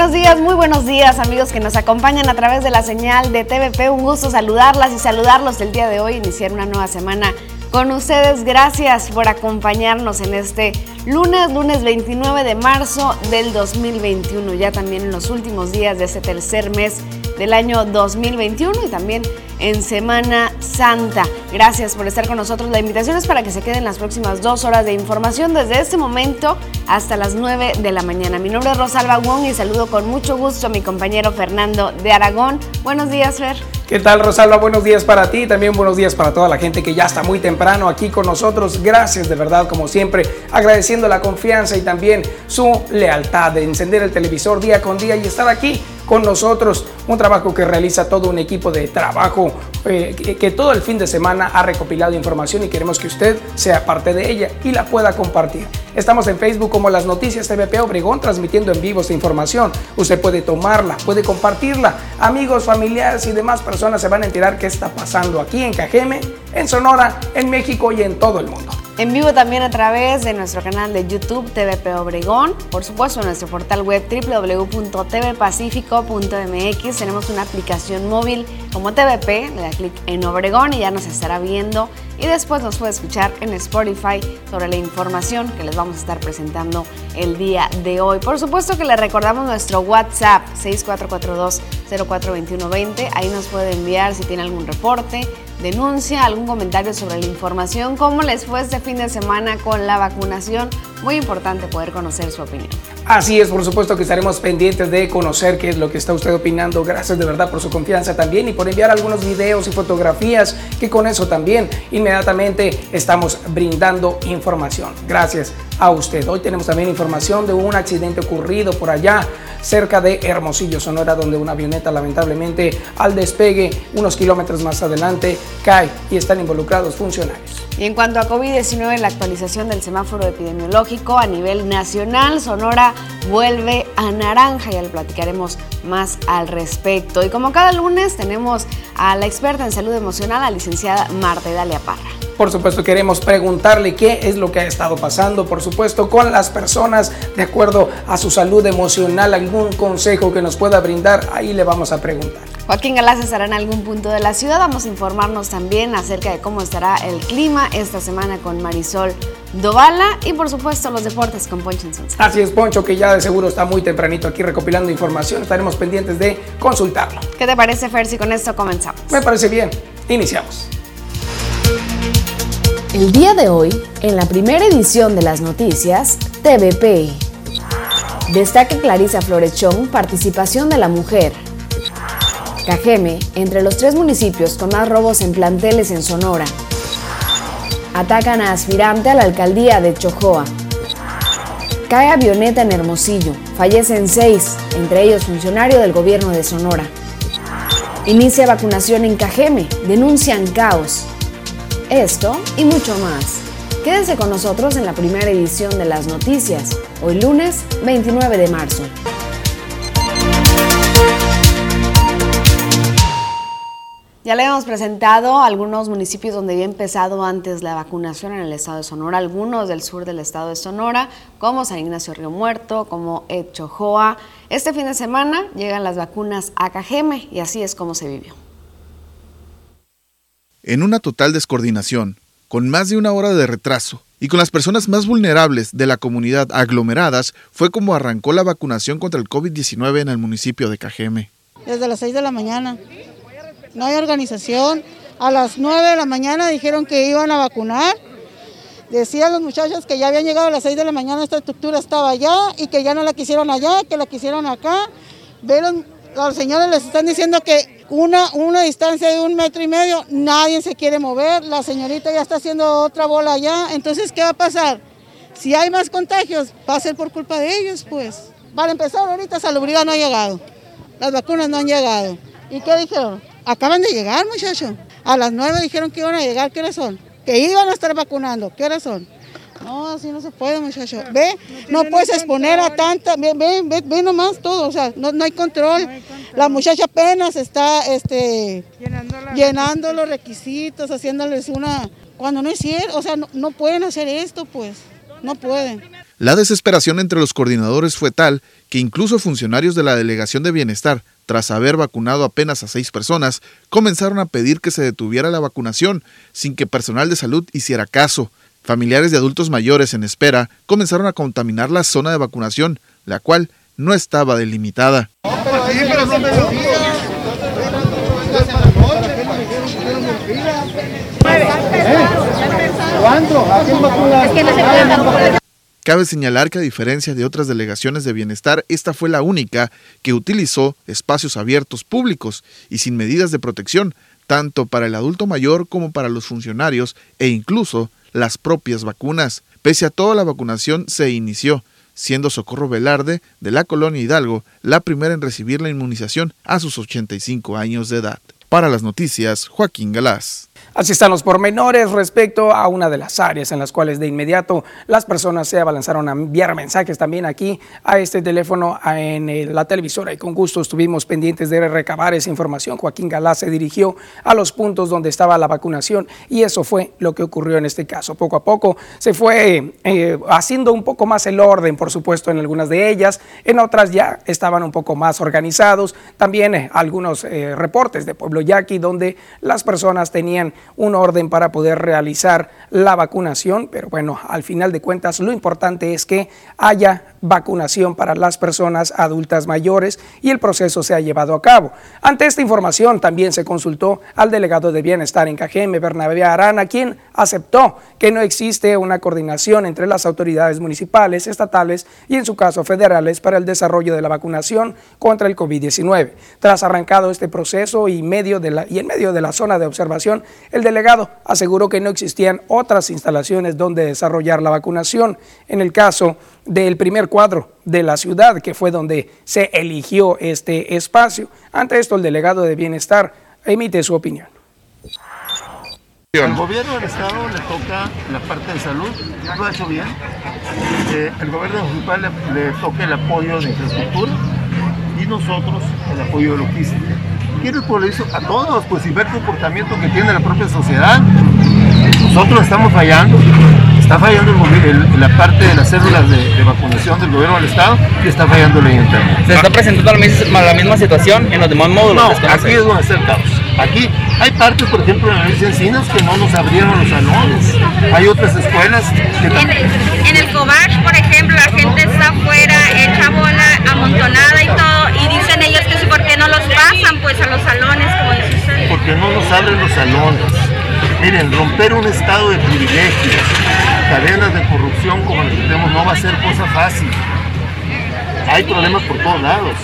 Buenos días, muy buenos días amigos que nos acompañan a través de la señal de TVP. Un gusto saludarlas y saludarlos el día de hoy, iniciar una nueva semana con ustedes. Gracias por acompañarnos en este lunes, lunes 29 de marzo del 2021, ya también en los últimos días de este tercer mes del año 2021 y también en Semana Santa. Gracias por estar con nosotros. La invitación es para que se queden las próximas dos horas de información desde este momento hasta las 9 de la mañana. Mi nombre es Rosalba Wong y saludo con mucho gusto a mi compañero Fernando de Aragón. Buenos días, Fer. ¿Qué tal, Rosalba? Buenos días para ti, también buenos días para toda la gente que ya está muy temprano aquí con nosotros. Gracias de verdad, como siempre, agradeciendo la confianza y también su lealtad de encender el televisor día con día y estar aquí con nosotros. Un trabajo que realiza todo un equipo de trabajo eh, que, todo el fin de semana ha recopilado información y queremos que usted sea parte de ella y la pueda compartir. Estamos en Facebook como Las Noticias TVP Obregón transmitiendo en vivo esta información. Usted puede tomarla, puede compartirla. Amigos, familiares y demás personas se van a enterar qué está pasando aquí en Cajeme, en Sonora, en México y en todo el mundo. En vivo también a través de nuestro canal de YouTube TVP Obregón, por supuesto en nuestro portal web www.tvpacifico.mx. Tenemos una aplicación móvil como TVP, le da clic en Obregón y ya nos estará viendo y después nos puede escuchar en Spotify sobre la información que les vamos a estar presentando el día de hoy. Por supuesto que le recordamos nuestro WhatsApp 6442-042120, ahí nos puede enviar si tiene algún reporte denuncia, algún comentario sobre la información, cómo les fue este fin de semana con la vacunación. Muy importante poder conocer su opinión. Así es, por supuesto que estaremos pendientes de conocer qué es lo que está usted opinando. Gracias de verdad por su confianza también y por enviar algunos videos y fotografías que con eso también inmediatamente estamos brindando información. Gracias a usted. Hoy tenemos también información de un accidente ocurrido por allá cerca de Hermosillo, Sonora, donde una avioneta lamentablemente al despegue unos kilómetros más adelante cae y están involucrados funcionarios. Y en cuanto a COVID-19, la actualización del semáforo epidemiológico a nivel nacional, Sonora vuelve a naranja, ya le platicaremos más al respecto. Y como cada lunes tenemos a la experta en salud emocional, la licenciada Marta Dalia Parra. Por supuesto, queremos preguntarle qué es lo que ha estado pasando, por supuesto, con las personas de acuerdo a su salud emocional, algún consejo que nos pueda brindar, ahí le vamos a preguntar. Joaquín Galás estará en algún punto de la ciudad. Vamos a informarnos también acerca de cómo estará el clima esta semana con Marisol Dovala y por supuesto los deportes con Poncho Insunza. Así es, Poncho, que ya de seguro está muy tempranito aquí recopilando información. Estaremos pendientes de consultarlo. ¿Qué te parece, Fer, si con esto comenzamos? Me parece bien. Iniciamos. El día de hoy, en la primera edición de las noticias, TVP. Destaca Clarisa Florechón, participación de la mujer. Cajeme, entre los tres municipios con más robos en planteles en Sonora. Atacan a aspirante a la alcaldía de Chojoa. Cae avioneta en Hermosillo. Fallecen seis, entre ellos funcionario del gobierno de Sonora. Inicia vacunación en Cajeme. Denuncian caos. Esto y mucho más. Quédense con nosotros en la primera edición de las noticias, hoy lunes 29 de marzo. Ya le hemos presentado algunos municipios donde había empezado antes la vacunación en el estado de Sonora, algunos del sur del estado de Sonora, como San Ignacio Río Muerto, como Echojoa. Este fin de semana llegan las vacunas a Cajeme y así es como se vivió. En una total descoordinación, con más de una hora de retraso y con las personas más vulnerables de la comunidad aglomeradas, fue como arrancó la vacunación contra el COVID-19 en el municipio de Cajeme. Desde las 6 de la mañana. No hay organización. A las 9 de la mañana dijeron que iban a vacunar. Decían los muchachos que ya habían llegado a las 6 de la mañana, esta estructura estaba allá y que ya no la quisieron allá, que la quisieron acá. Vieron, los señores les están diciendo que una, una distancia de un metro y medio, nadie se quiere mover, la señorita ya está haciendo otra bola allá, entonces ¿qué va a pasar? Si hay más contagios, va a ser por culpa de ellos, pues. Para empezar, ahorita salubridad no ha llegado, las vacunas no han llegado. ¿Y qué dijeron? Acaban de llegar, muchachos. A las nueve dijeron que iban a llegar, ¿qué hora son? Que iban a estar vacunando, ¿qué hora son? No, así no se puede, muchacho. Ve, no, puedes exponer a tanta, ve, ve, ve, nomás todo, o sea, no, hay, control. La muchacha apenas está este, llenando, los requisitos, haciéndoles una... Cuando no es cierto, o sea, no, no pueden hacer esto, pues, no pueden. La desesperación entre los coordinadores fue tal que incluso funcionarios de la Delegación de Bienestar, tras haber vacunado apenas a seis personas, comenzaron a pedir que se detuviera la vacunación sin que personal de salud hiciera caso. Familiares de adultos mayores en espera comenzaron a contaminar la zona de vacunación, la cual no estaba delimitada. Cabe señalar que a diferencia de otras delegaciones de bienestar, esta fue la única que utilizó espacios abiertos públicos y sin medidas de protección, tanto para el adulto mayor como para los funcionarios e incluso las propias vacunas. Pese a todo, la vacunación se inició, siendo Socorro Velarde, de la colonia Hidalgo, la primera en recibir la inmunización a sus 85 años de edad. Para las noticias, Joaquín Galás. Así están los pormenores respecto a una de las áreas en las cuales de inmediato las personas se abalanzaron a enviar mensajes también aquí a este teléfono en la televisora y con gusto estuvimos pendientes de recabar esa información. Joaquín Galá se dirigió a los puntos donde estaba la vacunación y eso fue lo que ocurrió en este caso. Poco a poco se fue eh, haciendo un poco más el orden, por supuesto, en algunas de ellas, en otras ya estaban un poco más organizados. También eh, algunos eh, reportes de Pueblo Yaqui donde las personas tenían un orden para poder realizar la vacunación, pero bueno, al final de cuentas lo importante es que haya vacunación para las personas adultas mayores y el proceso se ha llevado a cabo. Ante esta información también se consultó al delegado de bienestar en Cajeme, Bernabé Arana, quien aceptó que no existe una coordinación entre las autoridades municipales, estatales y en su caso federales para el desarrollo de la vacunación contra el COVID-19. Tras arrancado este proceso y, medio de la, y en medio de la zona de observación, el delegado aseguró que no existían otras instalaciones donde desarrollar la vacunación. En el caso del primer cuadro de la ciudad, que fue donde se eligió este espacio. Ante esto, el delegado de Bienestar emite su opinión. El gobierno del Estado le toca la parte de salud, lo ha hecho bien. Eh, el gobierno municipal le, le, toca el apoyo de infraestructura y nosotros el apoyo de ¿Quién el hizo? A todos, pues y ver el comportamiento que tiene la propia sociedad. Nosotros estamos fallando, está fallando el, la parte de las células de, de, vacunación del gobierno del Estado y está fallando la interna. ¿Se está presentando la misma, la misma situación en los demás módulos? No, aquí es donde está el caos. Aquí hay partes, por ejemplo, en la Universidad de Encinas que no nos abrieron los salones. Hay otras escuelas que en, en el Cobach, por ejemplo, la gente está afuera, hecha bola, amontonada y todo, y dicen pasan pues a los salones, como dice usted? Porque no nos abren los salones. Miren, romper un estado de privilegios, cadenas de corrupción como las que tenemos no va a ser cosa fácil. Hay problemas por todos lados.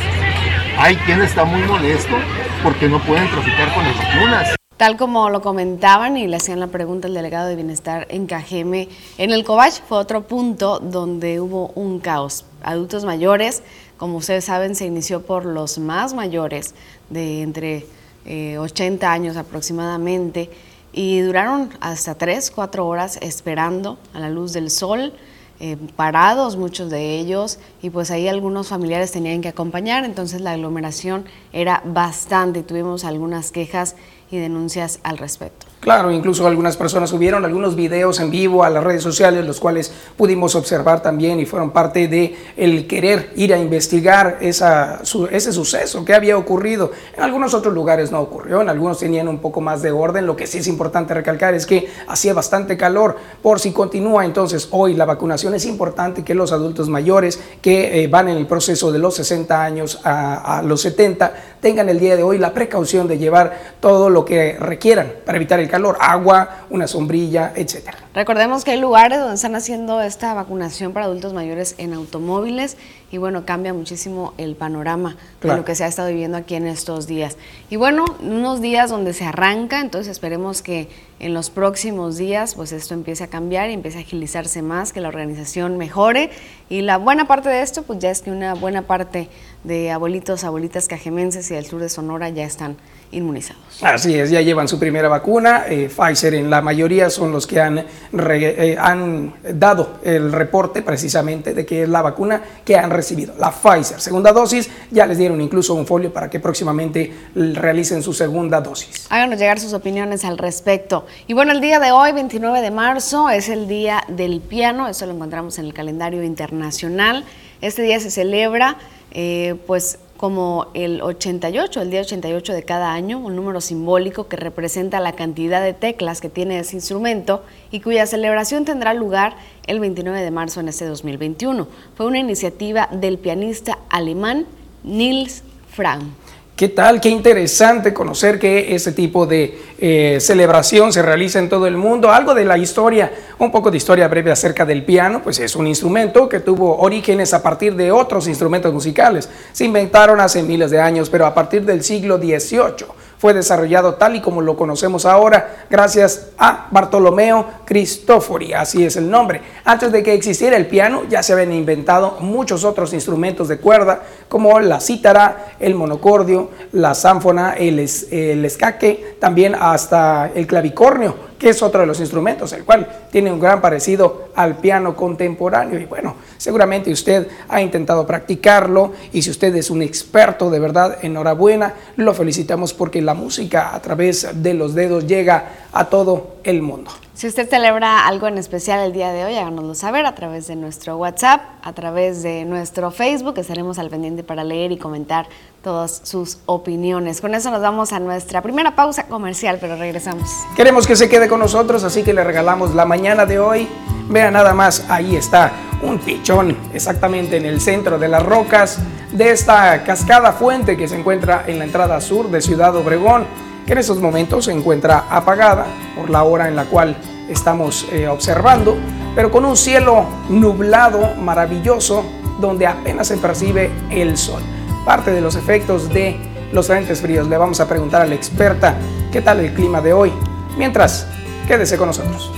Hay quien está muy molesto porque no pueden traficar con las vacunas. Tal como lo comentaban y le hacían la pregunta al delegado de bienestar en Cajeme, en el Cobach fue otro punto donde hubo un caos. Adultos mayores, como ustedes saben, se inició por los más mayores, de entre eh, 80 años aproximadamente, y duraron hasta 3, 4 horas esperando a la luz del sol, eh, parados muchos de ellos, y pues ahí algunos familiares tenían que acompañar, entonces la aglomeración era bastante, tuvimos algunas quejas y denuncias al respecto. Claro, incluso algunas personas subieron algunos videos en vivo a las redes sociales, los cuales pudimos observar también y fueron parte de el querer ir a investigar ese suceso que había ocurrido. En algunos otros lugares no ocurrió, en algunos tenían un poco más de orden. Lo que sí es importante recalcar es que hacía bastante calor. Por si continúa entonces hoy la vacunación, es importante que los adultos mayores que eh, van en el proceso de los 60 años a los 70 tengan el día de hoy la precaución de llevar todo lo que requieran para evitar el calor, agua, una sombrilla, etcétera. Recordemos que hay lugares donde están haciendo esta vacunación para adultos mayores en automóviles y bueno, cambia muchísimo el panorama claro. de lo que se ha estado viviendo aquí en estos días. Y bueno, unos días donde se arranca, entonces esperemos que en los próximos días pues esto empiece a cambiar y empiece a agilizarse más, que la organización mejore Y la buena parte de esto, pues ya es que una buena parte de abuelitos, abuelitas cajemenses y del sur de Sonora ya están inmunizados. Así es, ya llevan su primera vacuna. Eh, Pfizer en la mayoría son los que han, eh, han dado el reporte precisamente de que es la vacuna que han recibido, la Pfizer. Segunda dosis, ya les dieron incluso un folio para que próximamente realicen su segunda dosis. Háganos llegar sus opiniones al respecto. Y bueno, el día de hoy, 29 de marzo, es el Día del Piano, eso lo encontramos en el calendario internacional. Este día se celebra eh, pues como el 88, el día 88 de cada año, un número simbólico que representa la cantidad de teclas que tiene ese instrumento y cuya celebración tendrá lugar el 29 de marzo en este 2021. Fue una iniciativa del pianista alemán Nils Fram. ¿Qué tal? Qué interesante conocer que ese tipo de eh, celebración se realiza en todo el mundo. Algo de la historia, un poco de historia breve acerca del piano, pues es un instrumento que tuvo orígenes a partir de otros instrumentos musicales. Se inventaron hace miles de años, pero a partir del siglo XVIII fue desarrollado tal y como lo conocemos ahora gracias a Bartolomeo Cristofori, así es el nombre. Antes de que existiera el piano ya se habían inventado muchos otros instrumentos de cuerda como la cítara, el monocordio, la zánfona, el, el escaque, también hasta el clavicornio que es otro de los instrumentos, el cual tiene un gran parecido al piano contemporáneo. Y bueno, seguramente usted ha intentado practicarlo y si usted es un experto de verdad, enhorabuena, lo felicitamos porque la música a través de los dedos llega a todo el mundo. Si usted celebra algo en especial el día de hoy, háganoslo saber a través de nuestro WhatsApp, a través de nuestro Facebook, estaremos al pendiente para leer y comentar todas sus opiniones. Con eso nos vamos a nuestra primera pausa comercial, pero regresamos. Queremos que se quede con nosotros, así que le regalamos la mañana de hoy. Vea nada más, ahí está un pichón exactamente en el centro de las rocas de esta cascada fuente que se encuentra en la entrada sur de Ciudad Obregón que en estos momentos se encuentra apagada por la hora en la cual estamos eh, observando, pero con un cielo nublado maravilloso donde apenas se percibe el sol. Parte de los efectos de los frentes fríos. Le vamos a preguntar a la experta qué tal el clima de hoy. Mientras, quédese con nosotros.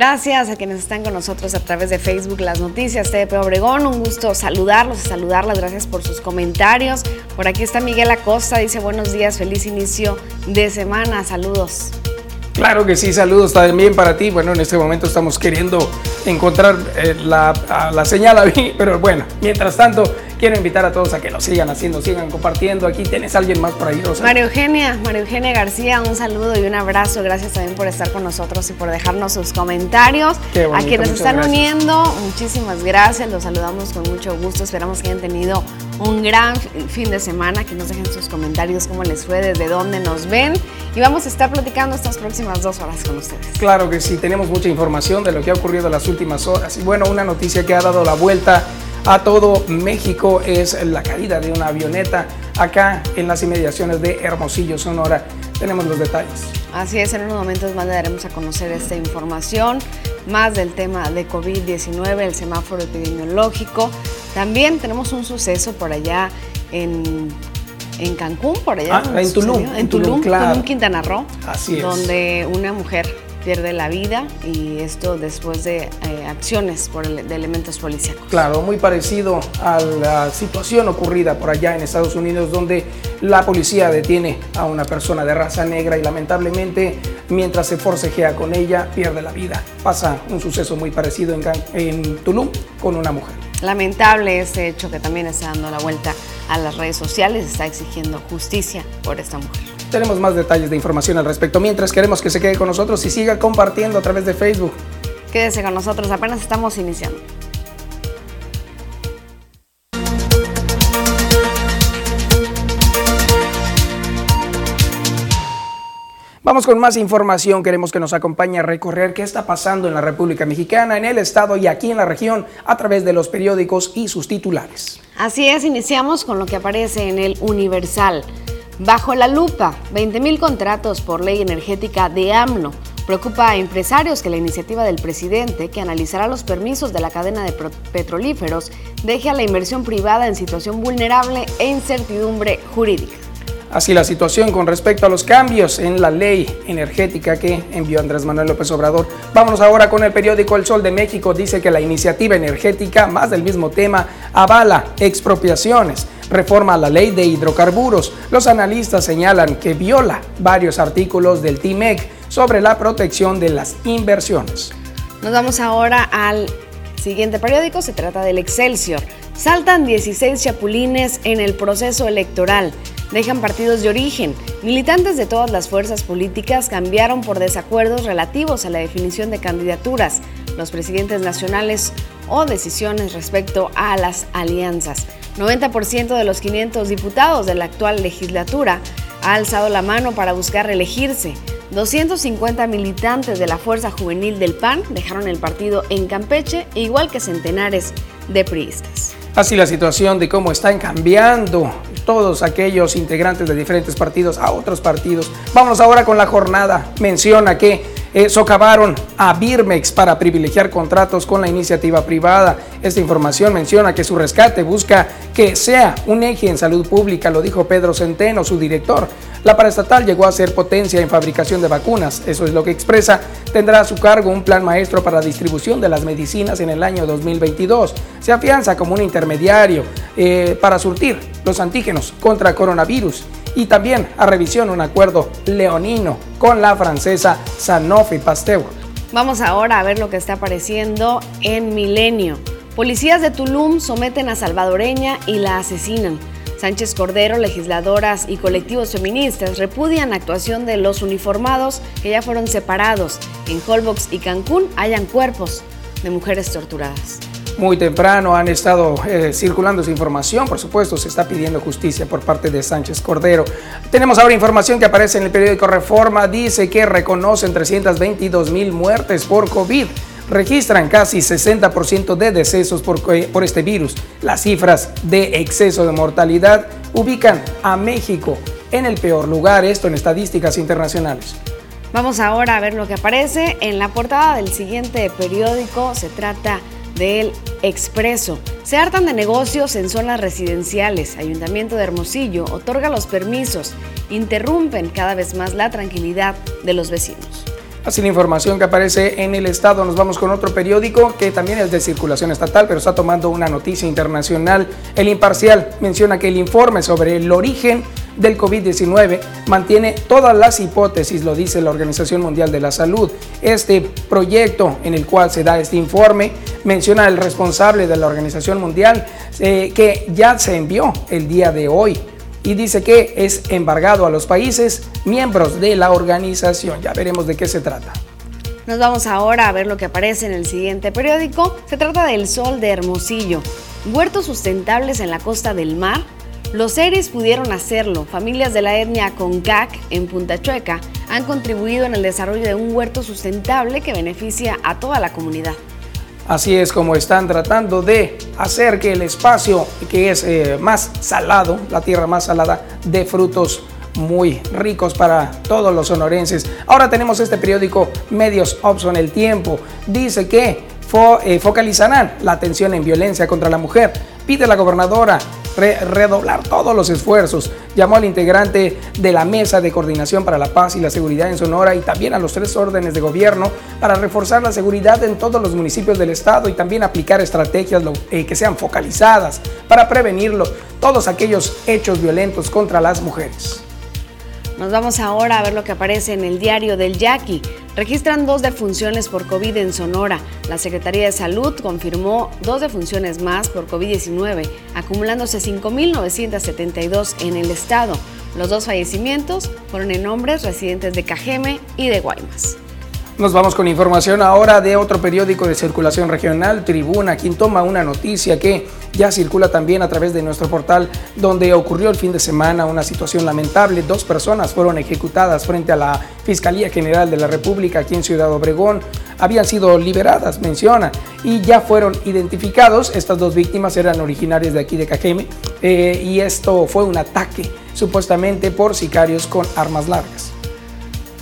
Gracias a quienes están con nosotros a través de Facebook, las noticias TDP Obregón. Un gusto saludarlos y saludarlas. Gracias por sus comentarios. Por aquí está Miguel Acosta, dice buenos días, feliz inicio de semana. Saludos. Claro que sí, saludos también para ti. Bueno, en este momento estamos queriendo encontrar eh, la, la señal pero bueno, mientras tanto, quiero invitar a todos a que lo sigan haciendo, sigan compartiendo. Aquí tienes a alguien más por ahí, Rosa. María Eugenia, María Eugenia García, un saludo y un abrazo. Gracias también por estar con nosotros y por dejarnos sus comentarios. a quienes están uniendo, muchísimas gracias. Los saludamos con mucho gusto. Esperamos que hayan tenido un gran fin de semana. Que nos dejen sus comentarios, cómo les fue, desde dónde nos ven. Y vamos a estar platicando estas próximas dos horas con ustedes. Claro que sí, tenemos mucha información de lo que ha ocurrido en las últimas horas. Y bueno, una noticia que ha dado la vuelta a todo México es la caída de una avioneta acá en las inmediaciones de Hermosillo, Sonora. Tenemos los detalles. Así es, en unos momentos más le daremos a conocer esta información, más del tema de COVID-19, el semáforo epidemiológico. También tenemos un suceso por allá en, en Cancún, por allá. Ah, en Tulum. En, Tulum, claro. Tulum, Quintana Roo. Así es. Donde una mujer pierde la vida y esto después de eh, acciones por de elementos policíacos. Claro, muy parecido a la situación ocurrida por allá en Estados Unidos donde la policía detiene a una persona de raza negra y lamentablemente mientras se forcejea con ella pierde la vida. Pasa un suceso muy parecido en, en Tulum con una mujer. Lamentable este hecho que también está dando la vuelta a las redes sociales, está exigiendo justicia por esta mujer. Tenemos más detalles de información al respecto. Mientras queremos que se quede con nosotros y siga compartiendo a través de Facebook. Quédese con nosotros, apenas estamos iniciando. Vamos con más información. Queremos que nos acompañe a recorrer qué está pasando en la República Mexicana, en el Estado y aquí en la región a través de los periódicos y sus titulares. Así es, iniciamos con lo que aparece en el Universal. Bajo la lupa, 20.000 contratos por ley energética de AMLO. Preocupa a empresarios que la iniciativa del presidente, que analizará los permisos de la cadena de petrolíferos, deje a la inversión privada en situación vulnerable e incertidumbre jurídica. Así la situación con respecto a los cambios en la ley energética que envió Andrés Manuel López Obrador. Vámonos ahora con el periódico El Sol de México. Dice que la iniciativa energética, más del mismo tema, avala expropiaciones, reforma la ley de hidrocarburos. Los analistas señalan que viola varios artículos del TIMEC sobre la protección de las inversiones. Nos vamos ahora al siguiente periódico, se trata del Excelsior. Saltan 16 chapulines en el proceso electoral dejan partidos de origen. Militantes de todas las fuerzas políticas cambiaron por desacuerdos relativos a la definición de candidaturas, los presidentes nacionales o decisiones respecto a las alianzas. 90% de los 500 diputados de la actual legislatura ha alzado la mano para buscar reelegirse. 250 militantes de la Fuerza Juvenil del PAN dejaron el partido en Campeche, igual que centenares de priistas. Así la situación de cómo están cambiando todos aquellos integrantes de diferentes partidos a otros partidos. Vamos ahora con la jornada. Menciona que eh, socavaron a Birmex para privilegiar contratos con la iniciativa privada. Esta información menciona que su rescate busca que sea un eje en salud pública, lo dijo Pedro Centeno, su director. La paraestatal llegó a ser potencia en fabricación de vacunas, eso es lo que expresa. Tendrá a su cargo un plan maestro para distribución de las medicinas en el año 2022. Se afianza como un intermediario eh, para surtir los antígenos contra coronavirus y también a revisión un acuerdo leonino con la francesa Sanofi Pasteur. Vamos ahora a ver lo que está apareciendo en Milenio. Policías de Tulum someten a salvadoreña y la asesinan. Sánchez Cordero, legisladoras y colectivos feministas repudian la actuación de los uniformados que ya fueron separados. En Holbox y Cancún hayan cuerpos de mujeres torturadas. Muy temprano han estado eh, circulando esa información, por supuesto, se está pidiendo justicia por parte de Sánchez Cordero. Tenemos ahora información que aparece en el periódico Reforma, dice que reconocen 322 mil muertes por COVID registran casi 60% de decesos por, por este virus. Las cifras de exceso de mortalidad ubican a México en el peor lugar, esto en estadísticas internacionales. Vamos ahora a ver lo que aparece en la portada del siguiente periódico. Se trata del Expreso. Se hartan de negocios en zonas residenciales. Ayuntamiento de Hermosillo otorga los permisos. Interrumpen cada vez más la tranquilidad de los vecinos. Así la información que aparece en el estado. Nos vamos con otro periódico que también es de circulación estatal, pero está tomando una noticia internacional. El Imparcial menciona que el informe sobre el origen del COVID-19 mantiene todas las hipótesis, lo dice la Organización Mundial de la Salud. Este proyecto en el cual se da este informe menciona al responsable de la Organización Mundial eh, que ya se envió el día de hoy y dice que es embargado a los países miembros de la organización. Ya veremos de qué se trata. Nos vamos ahora a ver lo que aparece en el siguiente periódico. Se trata del Sol de Hermosillo. Huertos sustentables en la costa del mar. Los seres pudieron hacerlo. Familias de la etnia Concac en Punta Chueca han contribuido en el desarrollo de un huerto sustentable que beneficia a toda la comunidad. Así es como están tratando de hacer que el espacio que es eh, más salado, la tierra más salada, dé frutos muy ricos para todos los sonorenses. Ahora tenemos este periódico Medios Opson El Tiempo. Dice que eh, focalizarán la atención en violencia contra la mujer. Pide la gobernadora redoblar todos los esfuerzos. Llamó al integrante de la Mesa de Coordinación para la Paz y la Seguridad en Sonora y también a los tres órdenes de gobierno para reforzar la seguridad en todos los municipios del estado y también aplicar estrategias eh, que sean focalizadas para prevenirlo, todos aquellos hechos violentos contra las mujeres. Nos vamos ahora a ver lo que aparece en el diario del Yaqui. Registran dos defunciones por COVID en Sonora. La Secretaría de Salud confirmó dos defunciones más por COVID-19, acumulándose 5.972 en el estado. Los dos fallecimientos fueron en hombres residentes de Cajeme y de Guaymas. Nos vamos con información ahora de otro periódico de circulación regional, Tribuna, quien toma una noticia que ya circula también a través de nuestro portal, donde ocurrió el fin de semana una situación lamentable. Dos personas fueron ejecutadas frente a la Fiscalía General de la República aquí en Ciudad Obregón. Habían sido liberadas, menciona, y ya fueron identificados. Estas dos víctimas eran originarias de aquí de Cajeme eh, y esto fue un ataque supuestamente por sicarios con armas largas.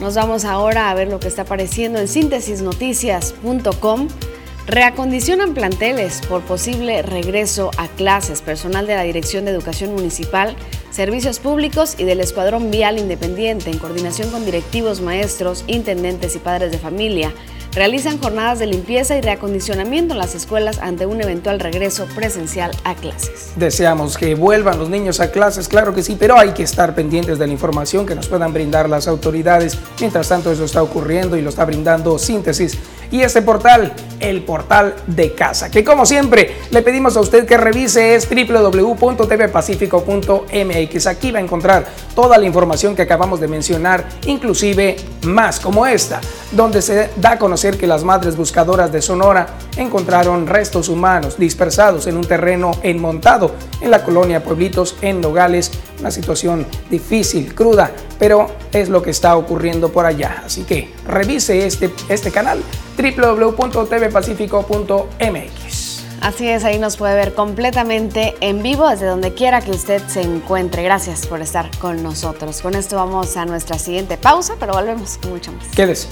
Nos vamos ahora a ver lo que está apareciendo en síntesisnoticias.com. Reacondicionan planteles por posible regreso a clases. Personal de la Dirección de Educación Municipal, Servicios Públicos y del Escuadrón Vial Independiente, en coordinación con directivos, maestros, intendentes y padres de familia, realizan jornadas de limpieza y reacondicionamiento en las escuelas ante un eventual regreso presencial a clases. Deseamos que vuelvan los niños a clases, claro que sí, pero hay que estar pendientes de la información que nos puedan brindar las autoridades. Mientras tanto, eso está ocurriendo y lo está brindando Síntesis y este portal, el portal de casa, que como siempre le pedimos a usted que revise es www.tvpacifico.mx. Aquí va a encontrar toda la información que acabamos de mencionar, inclusive más como esta, donde se da a conocer que las madres buscadoras de Sonora encontraron restos humanos dispersados en un terreno enmontado en la colonia Pueblitos en Nogales, una situación difícil, cruda, pero es lo que está ocurriendo por allá. Así que revise este, este canal www.tvpacifico.mx. Así es, ahí nos puede ver completamente en vivo desde donde quiera que usted se encuentre. Gracias por estar con nosotros. Con esto vamos a nuestra siguiente pausa, pero volvemos con mucho más. Quédese.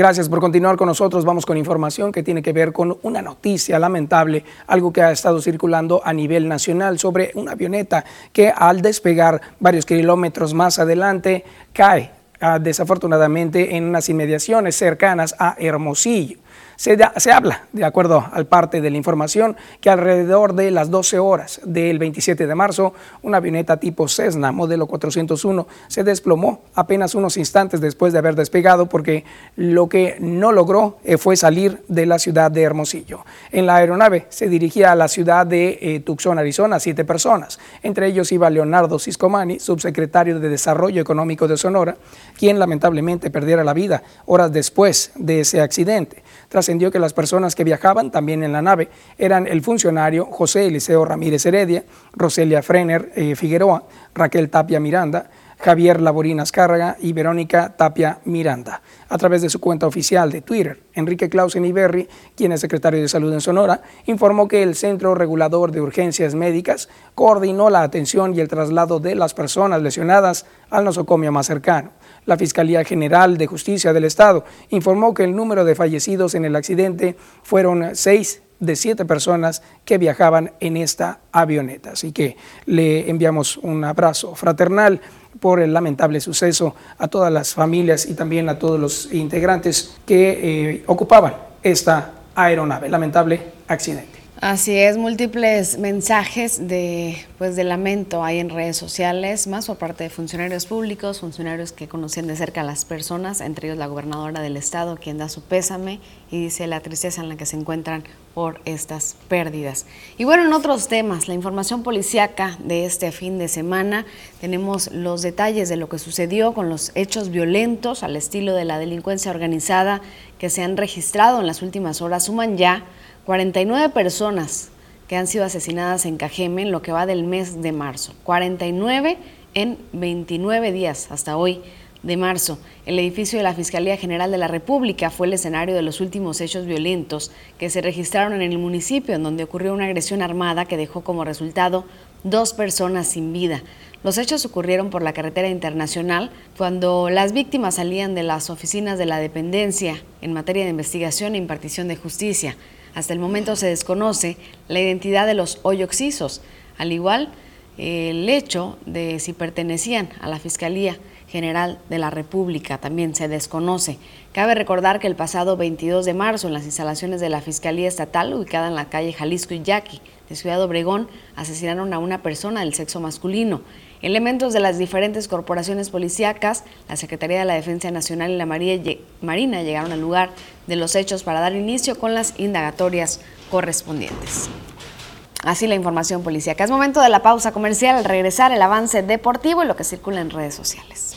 Gracias por continuar con nosotros. Vamos con información que tiene que ver con una noticia lamentable, algo que ha estado circulando a nivel nacional sobre una avioneta que al despegar varios kilómetros más adelante cae ah, desafortunadamente en unas inmediaciones cercanas a Hermosillo. Se, habla, de acuerdo al parte de la información, que alrededor de las 12 horas del 27 de marzo, una avioneta tipo Cessna modelo 401 se desplomó apenas unos instantes después de haber despegado porque lo que no logró eh, fue salir de la ciudad de Hermosillo. En la aeronave se dirigía a la ciudad de eh, Tucson, Arizona, siete personas. Entre ellos iba Leonardo Ciscomani, subsecretario de Desarrollo Económico de Sonora, quien lamentablemente perdiera la vida horas después de ese accidente. Trascendió que las personas que viajaban también en la nave eran el funcionario José Eliseo Ramírez Heredia, Roselia Frener eh, Figueroa, Raquel Tapia Miranda, Javier Laborín Azcárraga y Verónica Tapia Miranda. A través de su cuenta oficial de Twitter, Enrique Clausen Iberri, quien es secretario de Salud en Sonora, informó que el Centro Regulador de Urgencias Médicas coordinó la atención y el traslado de las personas lesionadas al nosocomio más cercano. La Fiscalía General de Justicia del Estado informó que el número de fallecidos en el accidente fueron seis de siete personas que viajaban en esta avioneta. Así que le enviamos un abrazo fraternal por el lamentable suceso a todas las familias y también a todos los integrantes que eh, ocupaban esta aeronave. Lamentable accidente. Así es, múltiples mensajes de, pues, de lamento hay en redes sociales, más por parte de funcionarios públicos, funcionarios que conocen de cerca a las personas, entre ellos la gobernadora del estado, quien da su pésame y dice la tristeza en la que se encuentran por estas pérdidas. Y bueno, en otros temas, la información policiaca de este fin de semana, tenemos los detalles de lo que sucedió con los hechos violentos al estilo de la delincuencia organizada que se han registrado en las últimas horas, suman ya 49 personas que han sido asesinadas en Cajeme en lo que va del mes de marzo. 49 en 29 días hasta hoy de marzo. El edificio de la Fiscalía General de la República fue el escenario de los últimos hechos violentos que se registraron en el municipio, en donde ocurrió una agresión armada que dejó como resultado dos personas sin vida. Los hechos ocurrieron por la carretera internacional cuando las víctimas salían de las oficinas de la dependencia en materia de investigación e impartición de justicia. Hasta el momento se desconoce la identidad de los hoyoxisos, al igual el hecho de si pertenecían a la Fiscalía General de la República también se desconoce. Cabe recordar que el pasado 22 de marzo, en las instalaciones de la Fiscalía Estatal, ubicada en la calle Jalisco y Yaqui de Ciudad Obregón, asesinaron a una persona del sexo masculino. Elementos de las diferentes corporaciones policíacas, la Secretaría de la Defensa Nacional y la Marina llegaron al lugar de los hechos para dar inicio con las indagatorias correspondientes. Así la información policíaca. Es momento de la pausa comercial al regresar el avance deportivo y lo que circula en redes sociales.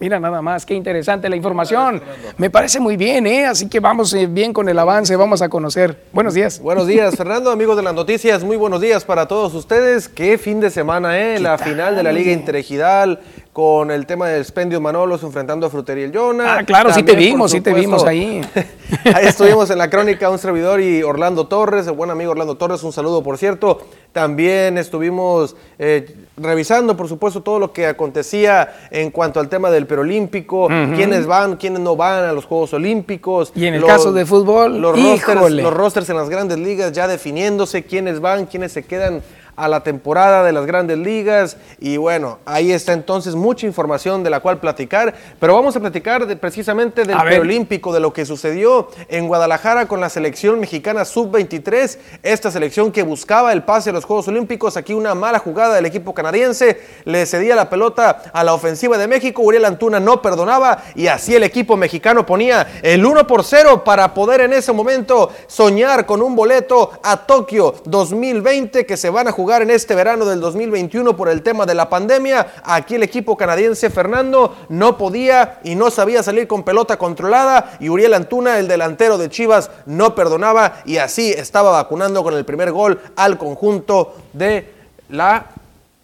Mira nada más, qué interesante la información. Me parece muy bien, ¿eh? Así que vamos eh, bien con el avance, vamos a conocer. Buenos días. Buenos días, Fernando, amigos de las noticias, muy buenos días para todos ustedes. Qué fin de semana, ¿eh? La final de la Liga Interregional con el tema del expendio Manolos enfrentando a Frutería el Jonah. Ah, claro, sí te vimos, sí te vimos ahí. ahí estuvimos en la crónica, un servidor y Orlando Torres, el buen amigo Orlando Torres, un saludo por cierto. También estuvimos eh, revisando, por supuesto, todo lo que acontecía en cuanto al tema del perolímpico, quiénes van, quiénes no van a los Juegos Olímpicos. Y en el caso de fútbol, los rosters, los rosters en las grandes ligas ya definiéndose, quiénes van, quiénes se quedan a la temporada de las grandes ligas. Y bueno, ahí está entonces mucha información de la cual platicar, pero vamos a platicar de, precisamente del preolímpico, de lo que sucedió en Guadalajara con la selección mexicana sub-23, esta selección que buscaba el pase a los Juegos Olímpicos, aquí una mala jugada del equipo canadiense, le cedía la pelota a la ofensiva de México, Uriel Antuna no perdonaba y así el equipo mexicano ponía el 1 por 0 para poder en ese momento soñar con un boleto a Tokio 2020 que se van a jugar en este verano del 2021 por el tema de la pandemia. Aquí el equipo canadiense Fernando no podía y no sabía salir con pelota controlada y Uriel Antuna, el delantero de Chivas, no perdonaba y así estaba vacunando con el primer gol al conjunto de la